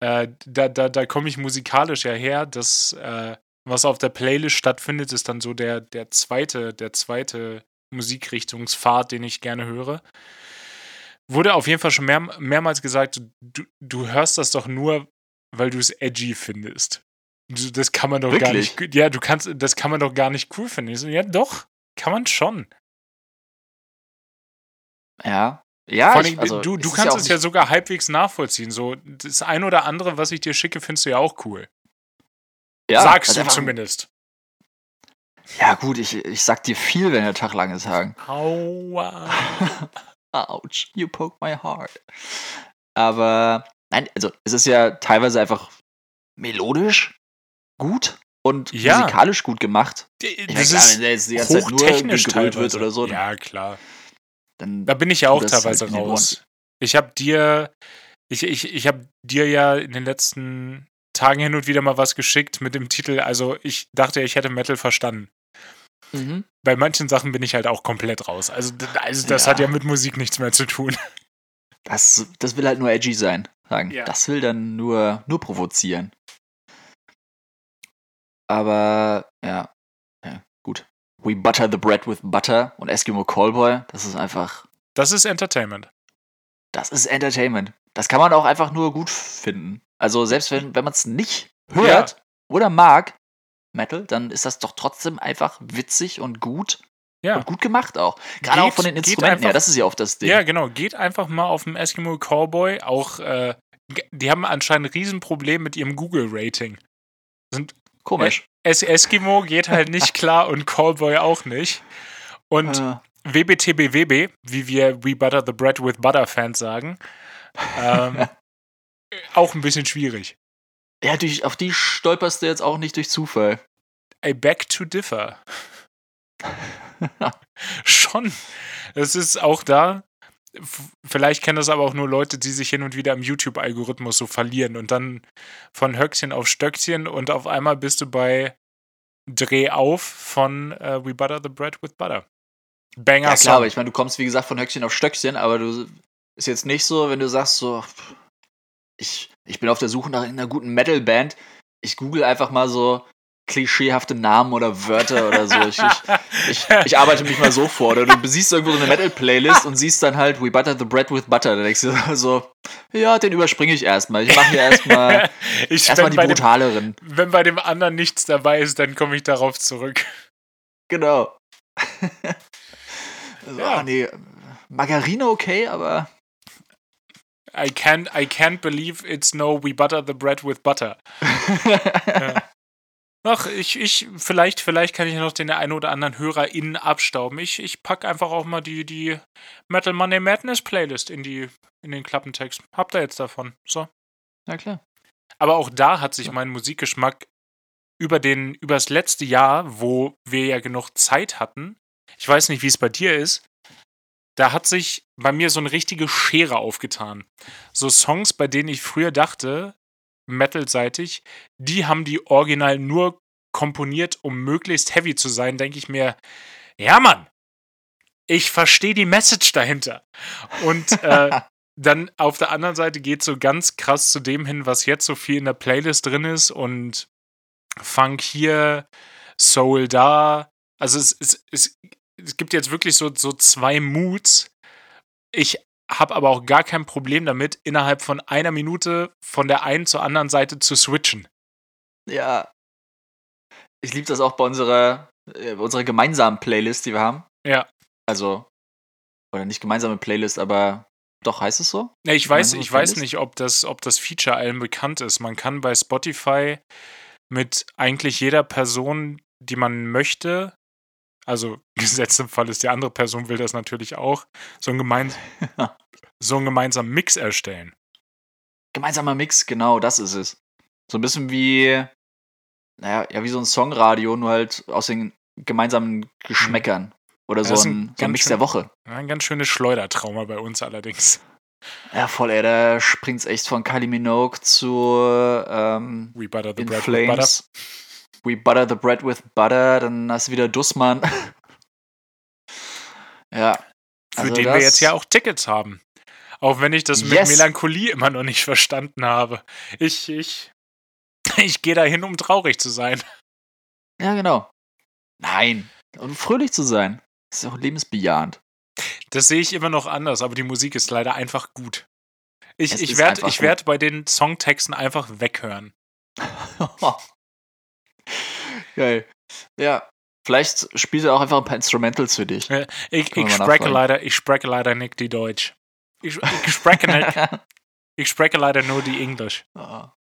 Äh, da da, da komme ich musikalisch ja her. Das, äh, was auf der Playlist stattfindet, ist dann so der, der zweite, der zweite Musikrichtungspfad, den ich gerne höre. Wurde auf jeden Fall schon mehr, mehrmals gesagt, du, du hörst das doch nur, weil du es edgy findest. Das kann man doch Wirklich? gar nicht. Ja, du kannst, das kann man doch gar nicht cool finden. So, ja, doch, kann man schon. Ja. Ja, Vor allem, ich, also, du, du kannst ja es ja sogar halbwegs nachvollziehen. So, das eine oder andere, was ich dir schicke, findest du ja auch cool. Ja, Sagst also du zumindest. Ja, gut, ich, ich sag dir viel, wenn der Tag lang ist, Hagen. Aua. Ouch, you poke my heart. Aber, nein, also, es ist ja teilweise einfach melodisch gut und ja. musikalisch gut gemacht. Ich das meine, klar, wenn der die ganze Zeit nur gegrölt wird oder so. Ja, klar. Dann da bin ich ja auch teilweise halt raus. Ich habe dir, ich, ich, ich habe dir ja in den letzten Tagen hin und wieder mal was geschickt mit dem Titel, also ich dachte, ich hätte Metal verstanden. Mhm. Bei manchen Sachen bin ich halt auch komplett raus. Also, also das ja. hat ja mit Musik nichts mehr zu tun. Das, das will halt nur edgy sein, sagen. Ja. Das will dann nur, nur provozieren. Aber ja, ja, gut. We butter the bread with butter und Eskimo Callboy, das ist einfach. Das ist Entertainment. Das ist Entertainment. Das kann man auch einfach nur gut finden. Also selbst wenn, wenn man es nicht hört ja. oder mag, Metal, dann ist das doch trotzdem einfach witzig und gut. Ja. Und gut gemacht auch. Gerade auch von den Instrumenten her, das ist ja oft das Ding. Ja, genau. Geht einfach mal auf dem Eskimo Cowboy. Auch, äh, die haben anscheinend ein Riesenproblem mit ihrem Google-Rating. Sind Komisch. Es Eskimo geht halt nicht klar und Callboy auch nicht. Und äh. WBTBWB, wie wir We Butter the Bread with Butter Fans sagen, ähm, auch ein bisschen schwierig. Ja, durch, auf die stolperst du jetzt auch nicht durch Zufall. I beg to differ. Schon. Es ist auch da, Vielleicht kennen das aber auch nur Leute, die sich hin und wieder im YouTube-Algorithmus so verlieren und dann von Höckchen auf Stöckchen und auf einmal bist du bei Dreh auf von uh, We Butter the Bread with Butter. Banger Ja klar, aber ich meine, du kommst wie gesagt von Höckchen auf Stöckchen, aber du ist jetzt nicht so, wenn du sagst so, ich, ich bin auf der Suche nach einer guten Metal-Band, ich google einfach mal so klischeehafte Namen oder Wörter oder so. Ich, ich, ich, ich, arbeite mich mal so vor. Oder du siehst irgendwo so eine Metal-Playlist und siehst dann halt We Butter the Bread with Butter. Da denkst du so, ja, den überspringe ich erstmal. Ich mache hier erstmal erstmal die brutaleren. Dem, wenn bei dem anderen nichts dabei ist, dann komme ich darauf zurück. Genau. also, ja. Ach nee, Margarine okay, aber. I can't, I can't believe it's no we butter the bread with butter. ja. Ach, ich, ich, vielleicht, vielleicht kann ich noch den einen oder anderen HörerInnen abstauben. Ich, ich packe einfach auch mal die, die Metal Monday Madness Playlist in die, in den Klappentext. Habt ihr jetzt davon. So. Na klar. Aber auch da hat sich mein Musikgeschmack über den, über das letzte Jahr, wo wir ja genug Zeit hatten, ich weiß nicht, wie es bei dir ist, da hat sich bei mir so eine richtige Schere aufgetan. So Songs, bei denen ich früher dachte, Metal-seitig, die haben die original nur komponiert, um möglichst heavy zu sein, denke ich mir, ja Mann, ich verstehe die Message dahinter. Und äh, dann auf der anderen Seite geht so ganz krass zu dem hin, was jetzt so viel in der Playlist drin ist und Funk hier, Soul da. Also es, es, es, es gibt jetzt wirklich so, so zwei Moods. Ich habe aber auch gar kein Problem damit, innerhalb von einer Minute von der einen zur anderen Seite zu switchen. Ja. Ich liebe das auch bei unserer, äh, unserer gemeinsamen Playlist, die wir haben. Ja. Also, oder nicht gemeinsame Playlist, aber doch heißt es so? Ja, ich weiß, ich weiß nicht, ob das, ob das Feature allen bekannt ist. Man kann bei Spotify mit eigentlich jeder Person, die man möchte, also gesetzt im Fall ist, die andere Person will das natürlich auch, so einen, gemein so einen gemeinsamen Mix erstellen. Gemeinsamer Mix, genau, das ist es. So ein bisschen wie, naja, ja, wie so ein Songradio, nur halt aus den gemeinsamen Geschmäckern. Oder so ein, so ein Mix schön, der Woche. Ein ganz schönes Schleudertrauma bei uns allerdings. Ja, voll, ey, da springt's echt von Kylie Minogue zu ähm, We Butter the Bread Flames. We butter the bread with butter, dann hast du wieder Dussmann. ja. Für Also den wir das- jetzt ja auch Tickets haben. Auch wenn ich das mit Yes. Melancholie immer noch nicht verstanden habe. Ich, ich, ich gehe dahin, um traurig zu sein. Ja, genau. Nein. Um fröhlich zu sein. Das ist auch lebensbejahend. Das sehe ich immer noch anders, aber die Musik ist leider einfach gut. Ich, Es ich werde werd bei den Songtexten einfach weghören. Geil. Ja. Vielleicht spielt er auch einfach ein paar Instrumentals für dich. Ich, Können ich, mal spreche leider, ich spreche leider nicht die Deutsch. Ich, ich, spreche nicht, ich spreche leider nur die Englisch. Ah.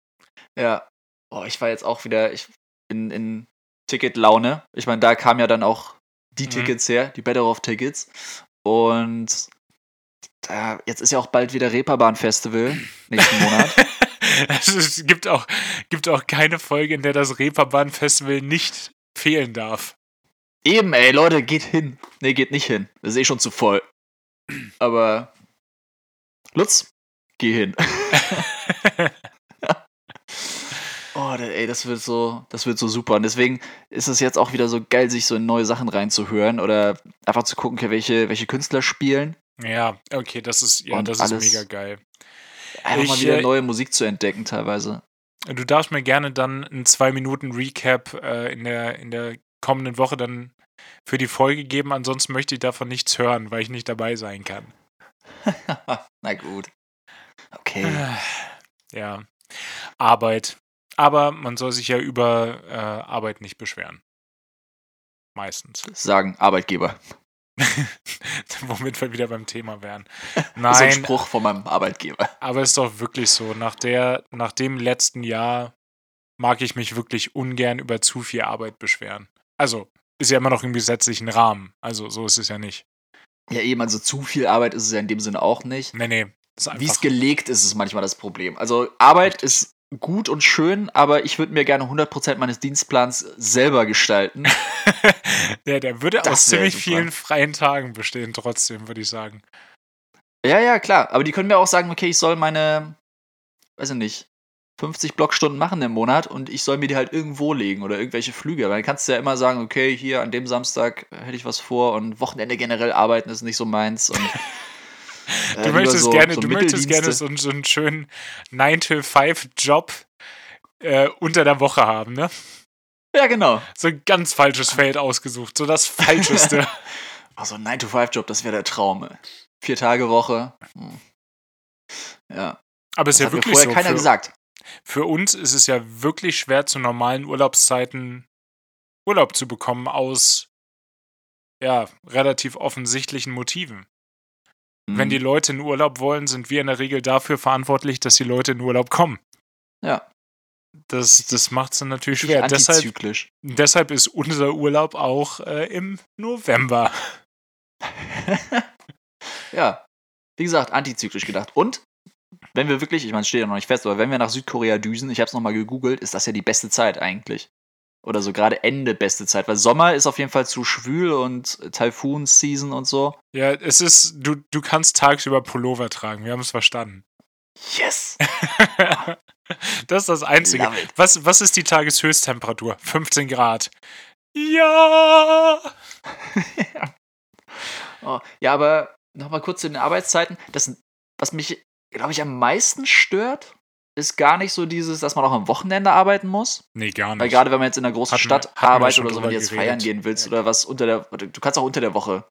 ja. Oh, ich war jetzt auch wieder ich, in, in Ticket-Laune. Ich meine, da kamen ja dann auch die Mhm. Tickets her, die Better of Tickets. Und da, jetzt ist ja auch bald wieder Reeperbahn-Festival nächsten Monat. Es ist, gibt, auch, gibt auch keine Folge, in der das Reeperbahn-Festival nicht fehlen darf. Eben, ey, Leute, geht hin. Nee, geht nicht hin. Das ist eh schon zu voll. Aber Lutz, geh hin. Oh, ey, das wird so, das wird so super. Und deswegen ist es jetzt auch wieder so geil, sich so in neue Sachen reinzuhören oder einfach zu gucken, welche, welche Künstler spielen. ja, okay, das ist, ja, Und das ist mega geil. Einfach mal Ich, wieder äh, neue Musik zu entdecken teilweise. Du darfst mir gerne dann ein zwei Minuten Recap äh, in, der, in der kommenden Woche dann für die Folge geben. Ansonsten möchte ich davon nichts hören, weil ich nicht dabei sein kann. Na gut. Okay. Ja. Arbeit. Aber man soll sich ja über äh, Arbeit nicht beschweren. Meistens. Sagen Arbeitgeber. Womit wir wieder beim Thema wären. Das ist ein Nein, Spruch von meinem Arbeitgeber. aber ist doch wirklich so. Nach, der, nach dem letzten Jahr mag ich mich wirklich ungern über zu viel Arbeit beschweren. Also, ist ja immer noch im gesetzlichen Rahmen. Also, so ist es ja nicht. Ja, eben, also zu viel Arbeit ist es ja in dem Sinne auch nicht. Nee, nee. Wie es gelegt ist, ist manchmal das Problem. Also Arbeit ist gut und schön, aber ich würde mir gerne 100% meines Dienstplans selber gestalten. der, der würde Das aus ziemlich super. vielen freien Tagen bestehen, trotzdem, würde ich sagen. ja, ja, klar. Aber die können mir auch sagen, okay, ich soll meine, weiß ich nicht, 50 Blockstunden machen im Monat und ich soll mir die halt irgendwo legen oder irgendwelche Flüge. Weil dann kannst du ja immer sagen, okay, hier an dem Samstag hätte ich was vor und Wochenende generell arbeiten ist nicht so meins. Und, Du lieber möchtest so- gerne, so du möchtest gerne so, so einen schönen 9-to-5-Job äh, unter der Woche haben, ne? Ja, genau. So ein ganz falsches Feld ausgesucht, so das Falscheste. Also ein 9-to-5-Job, das wäre der Traum. ey. Vier Tage Woche. Hm. Ja, Aber es ist ja wirklich vorher so. keiner Für, gesagt. für uns ist es ja wirklich schwer, zu normalen Urlaubszeiten Urlaub zu bekommen aus ja, relativ offensichtlichen Motiven. Wenn Hm. die Leute in Urlaub wollen, sind wir in der Regel dafür verantwortlich, dass die Leute in Urlaub kommen. Ja, Das, das macht es dann natürlich schwer. Deshalb, antizyklisch. deshalb ist unser Urlaub auch äh, im November. ja, wie gesagt, antizyklisch gedacht. Und wenn wir wirklich, ich meine, es steht ja noch nicht fest, aber wenn wir nach Südkorea düsen, ich habe es nochmal gegoogelt, ist das ja die beste Zeit eigentlich. Oder so gerade Ende beste Zeit, weil Sommer ist auf jeden Fall zu schwül und Typhoon-Season und so. Ja, es ist, du, du kannst tagsüber Pullover tragen, wir haben es verstanden. Yes! das ist das Einzige. Was, was ist die Tageshöchsttemperatur? 15 Grad. Ja! Oh, ja, aber nochmal kurz zu den Arbeitszeiten. Das, was mich, glaube ich, am meisten stört, ist gar nicht so dieses, dass man auch am Wochenende arbeiten muss. Nee, gar Weil nicht. gerade wenn man jetzt in einer großen Hatten Stadt wir arbeitet oder so, wenn du jetzt geredet. feiern gehen willst oder was unter der, du kannst auch unter der Woche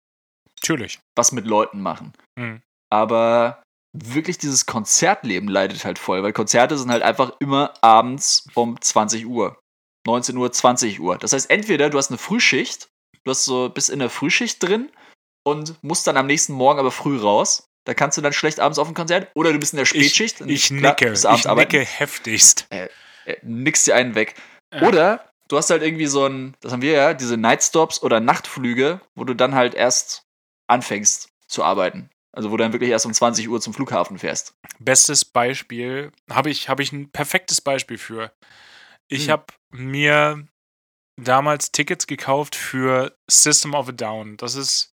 Natürlich. was mit Leuten machen. Hm. Aber wirklich dieses Konzertleben leidet halt voll, weil Konzerte sind halt einfach immer abends um 20 Uhr. 19 Uhr, 20 Uhr. Das heißt, entweder du hast eine Frühschicht, du hast so, bist in der Frühschicht drin und musst dann am nächsten Morgen aber früh raus. Da kannst du dann schlecht abends auf ein Konzert. Oder du bist in der Spätschicht. und Ich klar, nicke. Ich arbeiten. nicke heftigst. Äh, nix dir einen weg. Ja. Oder du hast halt irgendwie so ein, das haben wir ja, diese Nightstops oder Nachtflüge, wo du dann halt erst anfängst zu arbeiten. Also wo du dann wirklich erst um 20 Uhr zum Flughafen fährst. Bestes Beispiel, habe ich, hab ich ein perfektes Beispiel für. Ich Hm. habe mir damals Tickets gekauft für System of a Down. Das ist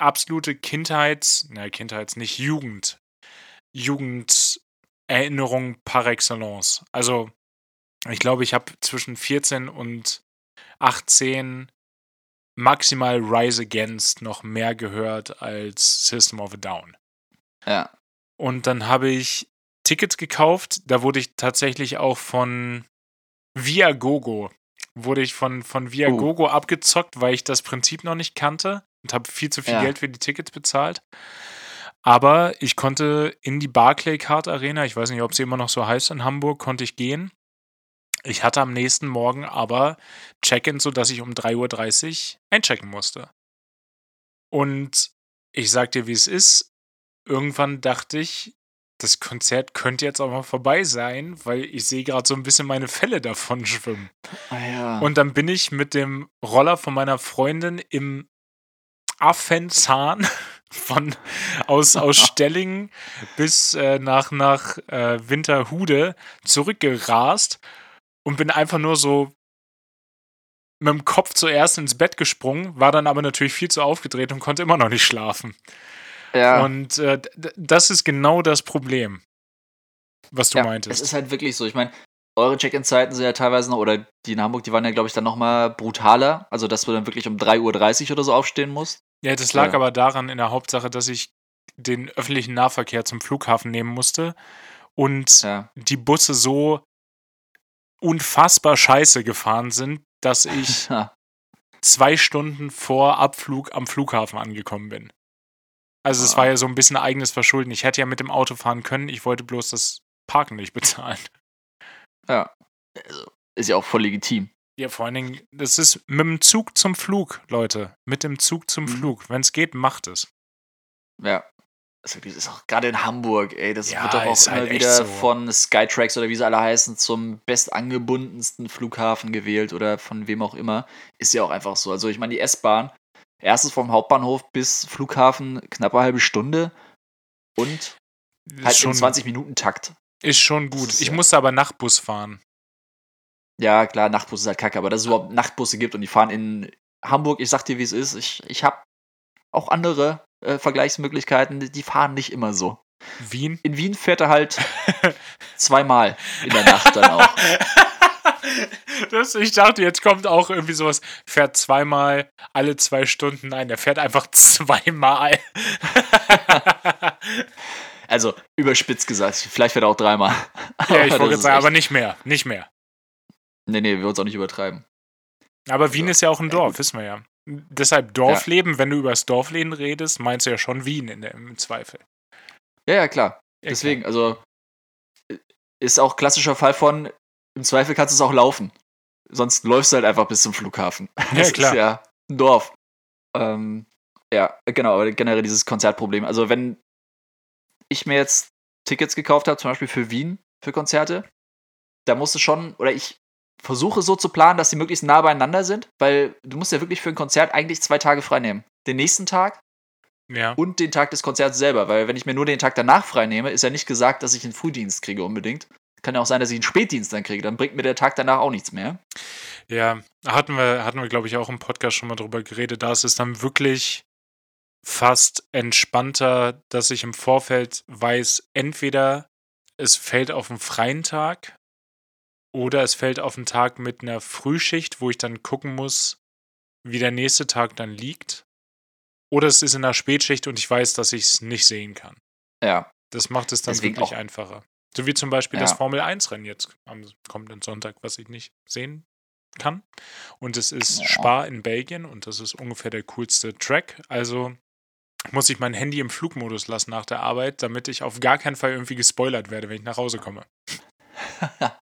absolute Kindheits, na Kindheits, nicht Jugend. Jugenderinnerung par excellence. Also Ich glaube, ich habe zwischen 14 und 18 maximal Rise Against noch mehr gehört als System of a Down. Ja. Und dann habe ich Tickets gekauft. Da wurde ich tatsächlich auch von Viagogo, wurde ich von, von Viagogo uh. abgezockt, weil ich das Prinzip noch nicht kannte und habe viel zu viel ja. Geld für die Tickets bezahlt. Aber ich konnte in die Barclaycard Arena, ich weiß nicht, ob sie immer noch so heißt in Hamburg, konnte ich gehen. Ich hatte am nächsten Morgen aber Check-in, sodass ich um 3.30 Uhr einchecken musste. Und ich sag dir, wie es ist. Irgendwann dachte ich, das Konzert könnte jetzt auch mal vorbei sein, weil ich sehe gerade so ein bisschen meine Fälle davon schwimmen. Ah, ja. Und dann bin ich mit dem Roller von meiner Freundin im Affenzahn von aus, aus Stellingen bis äh, nach, nach äh, Winterhude zurückgerast und bin einfach nur so mit dem Kopf zuerst ins Bett gesprungen, war dann aber natürlich viel zu aufgedreht und konnte immer noch nicht schlafen. Ja. Und äh, das ist genau das Problem, was du ja, meintest. Es ist halt wirklich so. Ich meine, eure Check-in-Zeiten sind ja teilweise noch, oder die in Hamburg, die waren ja, glaube ich, dann nochmal brutaler. Also, dass du dann wirklich um 3.30 Uhr oder so aufstehen musst. Ja, das lag ja. aber daran in der Hauptsache, dass ich den öffentlichen Nahverkehr zum Flughafen nehmen musste und ja. die Busse so unfassbar scheiße gefahren sind, dass ich zwei Stunden vor Abflug am Flughafen angekommen bin. Also es ah. war ja so ein bisschen eigenes Verschulden. Ich hätte ja mit dem Auto fahren können, ich wollte bloß das Parken nicht bezahlen. Ja, also ist ja auch voll legitim. Ja, vor allen Dingen, das ist mit dem Zug zum Flug, Leute. Mit dem Zug zum mhm. Flug. Wenn es geht, macht es. Ja, das ist auch gerade in Hamburg, ey, das ja, wird doch auch immer halt wieder so. von Skytrax oder wie sie alle heißen zum bestangebundensten Flughafen gewählt oder von wem auch immer. Ist ja auch einfach so. Also ich meine, die S-Bahn, erstes vom Hauptbahnhof bis Flughafen knappe halbe Stunde und halt schon, 20 Minuten Takt. Ist schon gut. Ist, ich ja. musste aber Nachtbus fahren. Ja, klar, Nachtbus ist halt kacke, aber dass es überhaupt Nachtbusse gibt und die fahren in Hamburg, ich sag dir, wie es ist, ich, ich habe auch andere äh, Vergleichsmöglichkeiten, die fahren nicht immer so. Wien? In Wien fährt er halt zweimal in der Nacht dann auch. Das, ich dachte, jetzt kommt auch irgendwie sowas, fährt zweimal alle zwei Stunden. Nein, der fährt einfach zweimal. Also, überspitzt gesagt, vielleicht fährt er auch dreimal. Ja, ich wollte sagen, aber nicht mehr, nicht mehr. Nee, nee, wir uns auch nicht übertreiben. Aber Wien also, ist ja auch ein Dorf, wissen wir ja. Deshalb Dorfleben, ja. wenn du über das Dorfleben redest, meinst du ja schon Wien in der, im Zweifel. Ja, ja, klar. Ja, Deswegen, klar. also ist auch klassischer Fall von, im Zweifel kannst du es auch laufen. Sonst läufst du halt einfach bis zum Flughafen. Ja, das klar. ist ja ein Dorf. Ähm, ja, genau, aber generell dieses Konzertproblem. Also, wenn ich mir jetzt Tickets gekauft habe, zum Beispiel für Wien, für Konzerte, da musst du schon, oder ich versuche so zu planen, dass sie möglichst nah beieinander sind, weil du musst ja wirklich für ein Konzert eigentlich zwei Tage frei nehmen. Den nächsten Tag ja. und den Tag des Konzerts selber, weil wenn ich mir nur den Tag danach frei nehme, ist ja nicht gesagt, dass ich einen Frühdienst kriege unbedingt. Kann ja auch sein, dass ich einen Spätdienst dann kriege, dann bringt mir der Tag danach auch nichts mehr. Ja, hatten wir, hatten wir glaube ich, auch im Podcast schon mal drüber geredet. Da ist es dann wirklich fast entspannter, dass ich im Vorfeld weiß, entweder es fällt auf einen freien Tag oder es fällt auf einen Tag mit einer Frühschicht, wo ich dann gucken muss, wie der nächste Tag dann liegt. Oder es ist in einer Spätschicht und ich weiß, dass ich es nicht sehen kann. Ja. Das macht es dann Deswegen wirklich auch. einfacher. So wie zum Beispiel ja. das Formel 1-Rennen jetzt am kommenden Sonntag, was ich nicht sehen kann. Und es ist ja. Spa in Belgien und das ist ungefähr der coolste Track. Also muss ich mein Handy im Flugmodus lassen nach der Arbeit, damit ich auf gar keinen Fall irgendwie gespoilert werde, wenn ich nach Hause komme.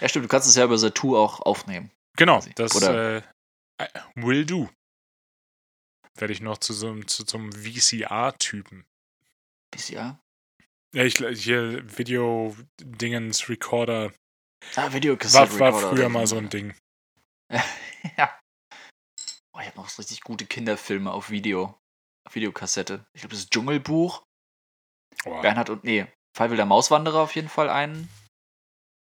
Ja, stimmt, du kannst es ja über Satu auch aufnehmen. Genau, das Oder? Äh, will do. Werde ich noch zu so, einem, zu, zum VCR-Typen. VCR? Ja, ich hier Video-Dingens, Recorder. Ah, Videokassette. War, war früher mal so ein Ding. ja. Oh, ich habe noch so richtig gute Kinderfilme auf Video. Videokassette. Ich glaube, das ist Dschungelbuch. Oh. Bernhard und, nee, Fall will der Mauswanderer auf jeden Fall einen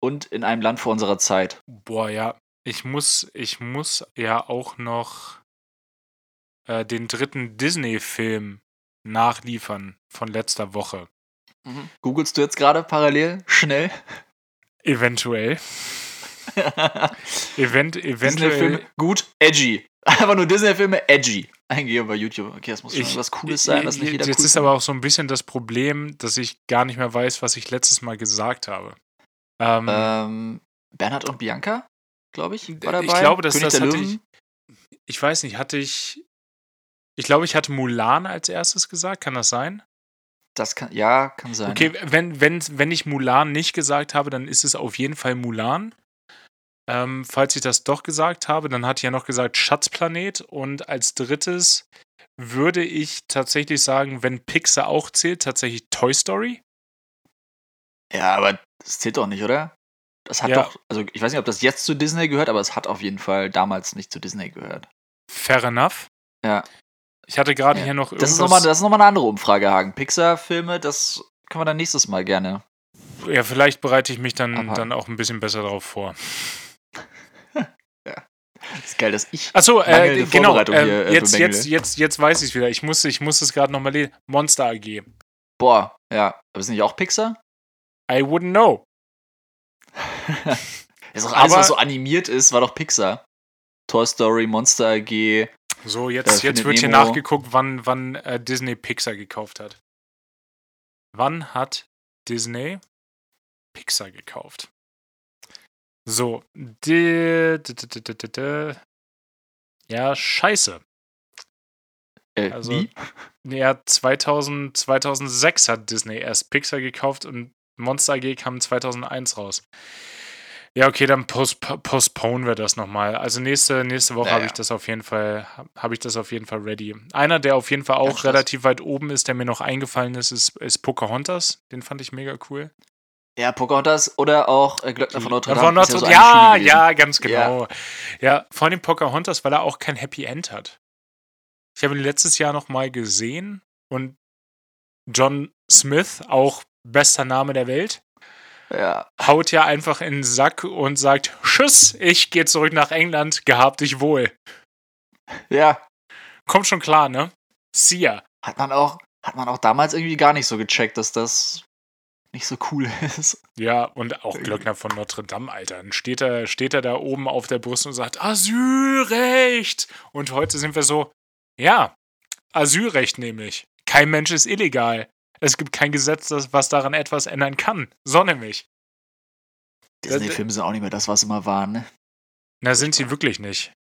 und in einem Land vor unserer Zeit. Boah, ja. Ich muss, ich muss ja auch noch äh, den dritten Disney-Film nachliefern von letzter Woche. Mhm. Googlest du jetzt gerade parallel schnell? Eventuell. Event, eventuell. gut, edgy. Einfach nur Disney-Filme edgy. Eingehen bei YouTube. Okay, das muss schon Ich- was Cooles sein, das nicht jeder Jetzt cool ist aber auch so ein bisschen das Problem, dass ich gar nicht mehr weiß, was ich letztes Mal gesagt habe. Ähm, Ähm, Bernhard und Bianca, glaube ich, war dabei. ich glaube, dass König das hatte ich. Ich weiß nicht, hatte ich. Ich glaube, ich hatte Mulan als erstes gesagt. Kann das sein? Das kann, ja, kann sein. Okay, wenn, wenn, wenn ich Mulan nicht gesagt habe, dann ist es auf jeden Fall Mulan. Ähm, falls ich das doch gesagt habe, dann hatte ich ja noch gesagt Schatzplanet. Und als drittes würde ich tatsächlich sagen, wenn Pixar auch zählt, tatsächlich Toy Story. Ja, aber das zählt doch nicht, oder? Das hat Ja. doch, also ich weiß nicht, ob das jetzt zu Disney gehört, aber es hat auf jeden Fall damals nicht zu Disney gehört. Fair enough. Ja. Ich hatte gerade Ja. hier noch Das irgendwas. ist nochmal noch eine andere Umfrage, Hagen. Pixar-Filme, das können wir dann nächstes Mal gerne. ja, vielleicht bereite ich mich dann, Abhaken. dann auch ein bisschen besser darauf vor. Das ist geil, dass ich. Achso, äh, genau. Ähm, hier, äh, jetzt, jetzt, jetzt, jetzt weiß ich es wieder. Ich muss, ich muss es gerade nochmal lesen. Monster AG. Boah, ja. Aber ist nicht auch Pixar? I wouldn't know. Ist auch alles, Aber- was so animiert ist, war doch Pixar. Toy Story, Monster AG. So, Äh, jetzt, jetzt wird hier Nemo. nachgeguckt, wann, wann äh, Disney Pixar gekauft hat. Wann hat Disney Pixar gekauft? So, ja, scheiße. Äh, Also- nie? Ja, 2000, 2006 hat Disney erst Pixar gekauft und Monster AG kam 2001 raus. Ja, okay, dann post, postponen wir das nochmal. Also nächste, nächste Woche Ja, habe ja. ich das auf jeden Fall, habe ich das auf jeden Fall ready. Einer, der auf jeden Fall auch Stress. relativ weit oben ist, der mir noch eingefallen ist, ist, ist Pocahontas. Den fand ich mega cool. Ja, Pocahontas oder auch äh, Glöckner von Notre Ja, Dame. von Notre- so ja, Spiel gewesen. ja, ganz Ja. genau. Ja. vor allem Pocahontas, weil er auch kein Happy End hat. Ich habe ihn letztes Jahr noch mal gesehen und John Smith, auch bester Name der Welt, Ja, haut ja einfach in den Sack und sagt: Tschüss, ich gehe zurück nach England, gehabt dich wohl. ja. Kommt schon klar, ne? See ya. Hat man auch, hat man auch damals irgendwie gar nicht so gecheckt, dass das nicht so cool ist. Ja, und auch Glöckner von Notre Dame, Alter. Dann steht er, steht er da oben auf der Brust und sagt, Asylrecht. Und heute sind wir so, ja, Asylrecht nämlich. Kein Mensch ist illegal. Es gibt kein Gesetz, das, was daran etwas ändern kann. So nämlich. Disney-Filme sind auch nicht mehr das, was sie mal waren, ne? Na, sind sie wirklich nicht.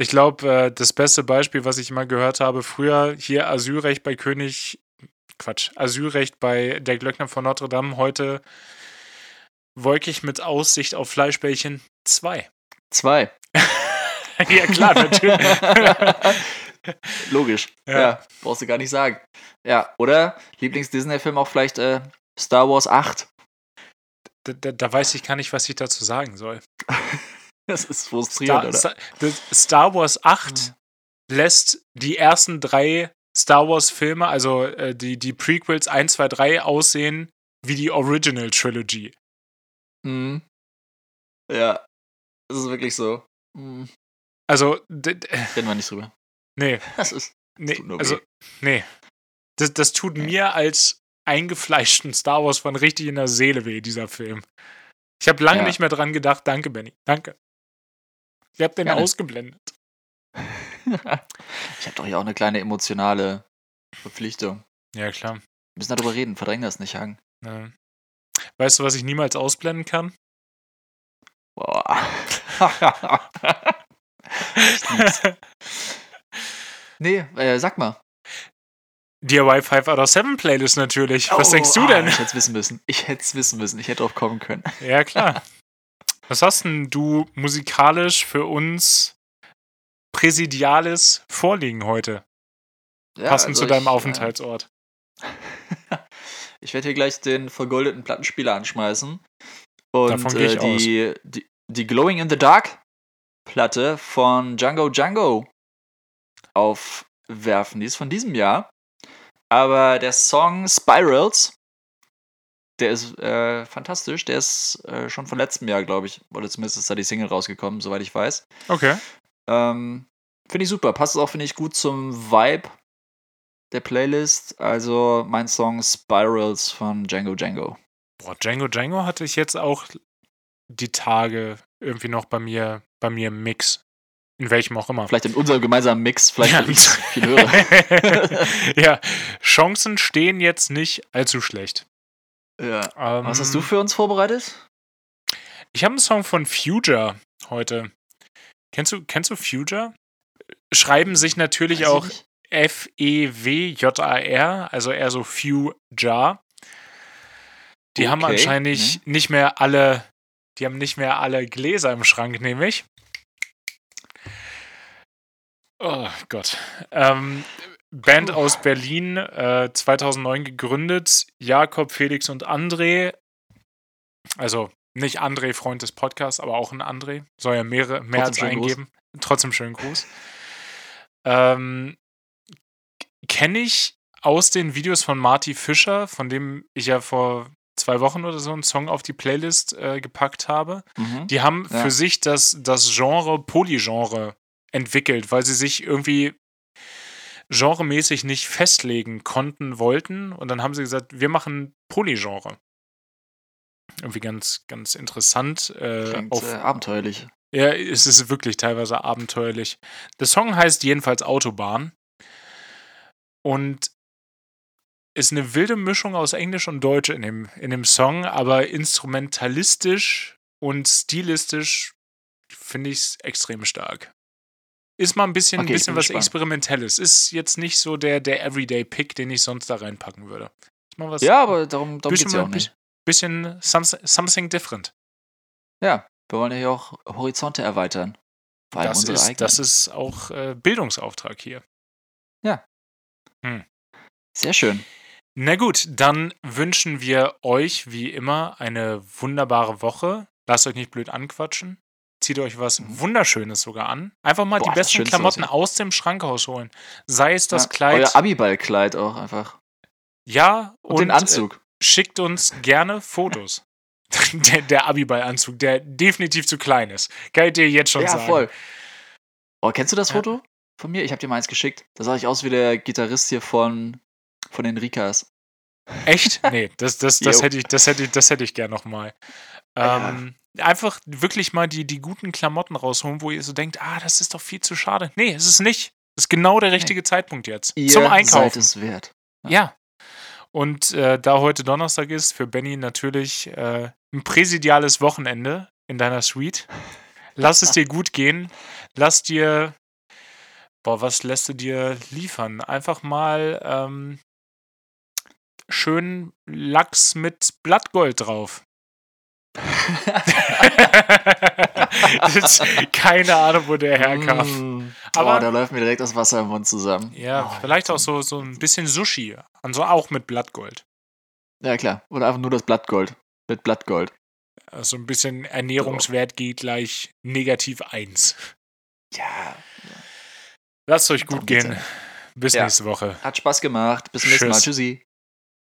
Ich glaube, äh, das beste Beispiel, was ich immer gehört habe, früher hier Asylrecht bei König, Quatsch, Asylrecht bei der Glöckner von Notre Dame, heute wolkig mit Aussicht auf Fleischbällchen 2. Zwei. ja, klar, natürlich. Logisch. Ja. Ja. brauchst du gar nicht sagen. Ja, oder Lieblings-Disney-Film auch vielleicht äh, Star Wars 8. da, da, da weiß ich gar nicht, was ich dazu sagen soll. Das ist frustrierend, Star, oder? Star, Star Wars 8 lässt die ersten drei Star Wars Filme, also äh, die, die Prequels 1, 2, 3 aussehen wie die Original Trilogy. Mhm. Ja, das ist wirklich so. Mhm. Also, Reden wir nicht drüber. nee, Das ist. nee, tut nur also, weh. nee. Das, das tut Nee. mir als eingefleischten Star Wars von richtig in der Seele weh, dieser Film. Ich habe lange Ja. nicht mehr dran gedacht. Danke, Benny. Danke. Ich habe den Gerne. ausgeblendet. Ich habe doch hier auch eine kleine emotionale Verpflichtung. Ja, klar. Wir müssen darüber reden, verdräng das nicht, Hagen. Ja. Weißt du, was ich niemals ausblenden kann? Boah. Nee, äh, sag mal. DIY 5 out of 7 Playlist natürlich. Was Oh, denkst du ah, denn? Ich hätte es wissen müssen. Ich hätte es wissen müssen. Ich hätte drauf kommen können. Ja, klar. Was hast denn du musikalisch für uns Präsidiales vorliegen heute? Ja, Passend also zu deinem ich, äh, Aufenthaltsort. Ich werde hier gleich den vergoldeten Plattenspieler anschmeißen. Und Davon gehe ich äh, die, die, die Glowing in the Dark Platte von Django Django aufwerfen. Die ist von diesem Jahr. Aber der Song Spirals, der ist äh, fantastisch. Der ist äh, schon von letztem Jahr, glaube ich. Oder zumindest ist da die Single rausgekommen, soweit ich weiß. Okay. Ähm, finde ich super. Passt auch, finde ich, gut zum Vibe der Playlist. Also mein Song Spirals von Django Django. Boah, Django Django hatte ich jetzt auch die Tage irgendwie noch bei mir, bei mir im Mix. In welchem auch immer. Vielleicht in unserem gemeinsamen Mix, vielleicht ja. ich viel höre. ja, Chancen stehen jetzt nicht allzu schlecht. Ja. Ähm, Was hast du für uns vorbereitet? Ich habe einen Song von Future heute. Kennst du, kennst du Future? Schreiben sich natürlich Weiß auch F-E-W-J-A-R, also eher so Future. Die okay. haben anscheinend mhm. nicht mehr alle, die haben nicht mehr alle Gläser im Schrank, nämlich. Oh Gott. Ähm, Band aus Berlin, äh, 2009 gegründet. Jakob, Felix und André. Also nicht André, Freund des Podcasts, aber auch ein André. Soll ja mehrere, mehr Trotzdem als eingeben. Gruß. Trotzdem schönen Gruß. Ähm, Kenne ich aus den Videos von Marty Fischer, von dem ich ja vor zwei Wochen oder so einen Song auf die Playlist äh, gepackt habe. Mhm. Die haben ja. für sich das, das Genre Polygenre entwickelt, weil sie sich irgendwie genremäßig nicht festlegen konnten, wollten. Und dann haben sie gesagt, wir machen Polygenre. Irgendwie ganz, ganz interessant. Äh, Klingt, auf, äh, abenteuerlich. Ja, es ist wirklich teilweise abenteuerlich. Der Song heißt jedenfalls Autobahn. Und ist eine wilde Mischung aus Englisch und Deutsch in dem, in dem Song, aber instrumentalistisch und stilistisch finde ich es extrem stark. Ist mal ein bisschen, okay, bisschen was gespannt. Experimentelles. Ist jetzt nicht so der, der Everyday-Pick, den ich sonst da reinpacken würde. Ist mal was ja, aber darum, darum geht es ja auch nicht. Bisschen something, different. Ja, wir wollen ja hier auch Horizonte erweitern. Vor allem das, unsere ist, eigenen. das ist auch äh, Bildungsauftrag hier. Ja. Hm. Sehr schön. Na gut, dann wünschen wir euch wie immer eine wunderbare Woche. Lasst euch nicht blöd anquatschen zieht euch was mhm. Wunderschönes sogar an. Einfach mal Boah, die besten Klamotten aus, aus dem Schrank rausholen. Sei es das ja, Kleid. Euer Abiball-Kleid auch einfach. Ja, und, und den Anzug. Schickt uns gerne Fotos. der, der Abiball-Anzug, der definitiv zu klein ist. Kann ich dir jetzt schon ja, sagen. Ja, voll. Oh, kennst du das Foto ja. von mir? Ich habe dir mal eins geschickt. Da sah ich aus wie der Gitarrist hier von, von den Rikas. Echt? Nee, das, das, das, hätte ich, das, hätte ich, das hätte ich gern nochmal. Ähm, ja. Einfach wirklich mal die, die guten Klamotten rausholen, wo ihr so denkt, ah, das ist doch viel zu schade. Nee, ist es nicht. Das ist genau der richtige nee. Zeitpunkt jetzt. Ihr zum Einkaufen. Seid es wert. Ja. ja. Und äh, da heute Donnerstag ist, für Benny natürlich äh, ein präsidiales Wochenende in deiner Suite. Lass es dir gut gehen. Lass dir. Boah, was lässt du dir liefern? Einfach mal ähm, schön Lachs mit Blattgold drauf. keine Ahnung, wo der herkam. Mm. Aber oh, da läuft mir direkt das Wasser im Mund zusammen. Ja, oh, vielleicht auch so, so ein bisschen Sushi. Also auch mit Blattgold. Ja, klar. Oder einfach nur das Blattgold. Mit Blattgold. Also ein bisschen Ernährungswert geht gleich negativ 1. Ja. Lasst euch gut gehen. Bis ja. nächste Woche. Hat Spaß gemacht. Bis zum nächsten Mal. Tschüssi.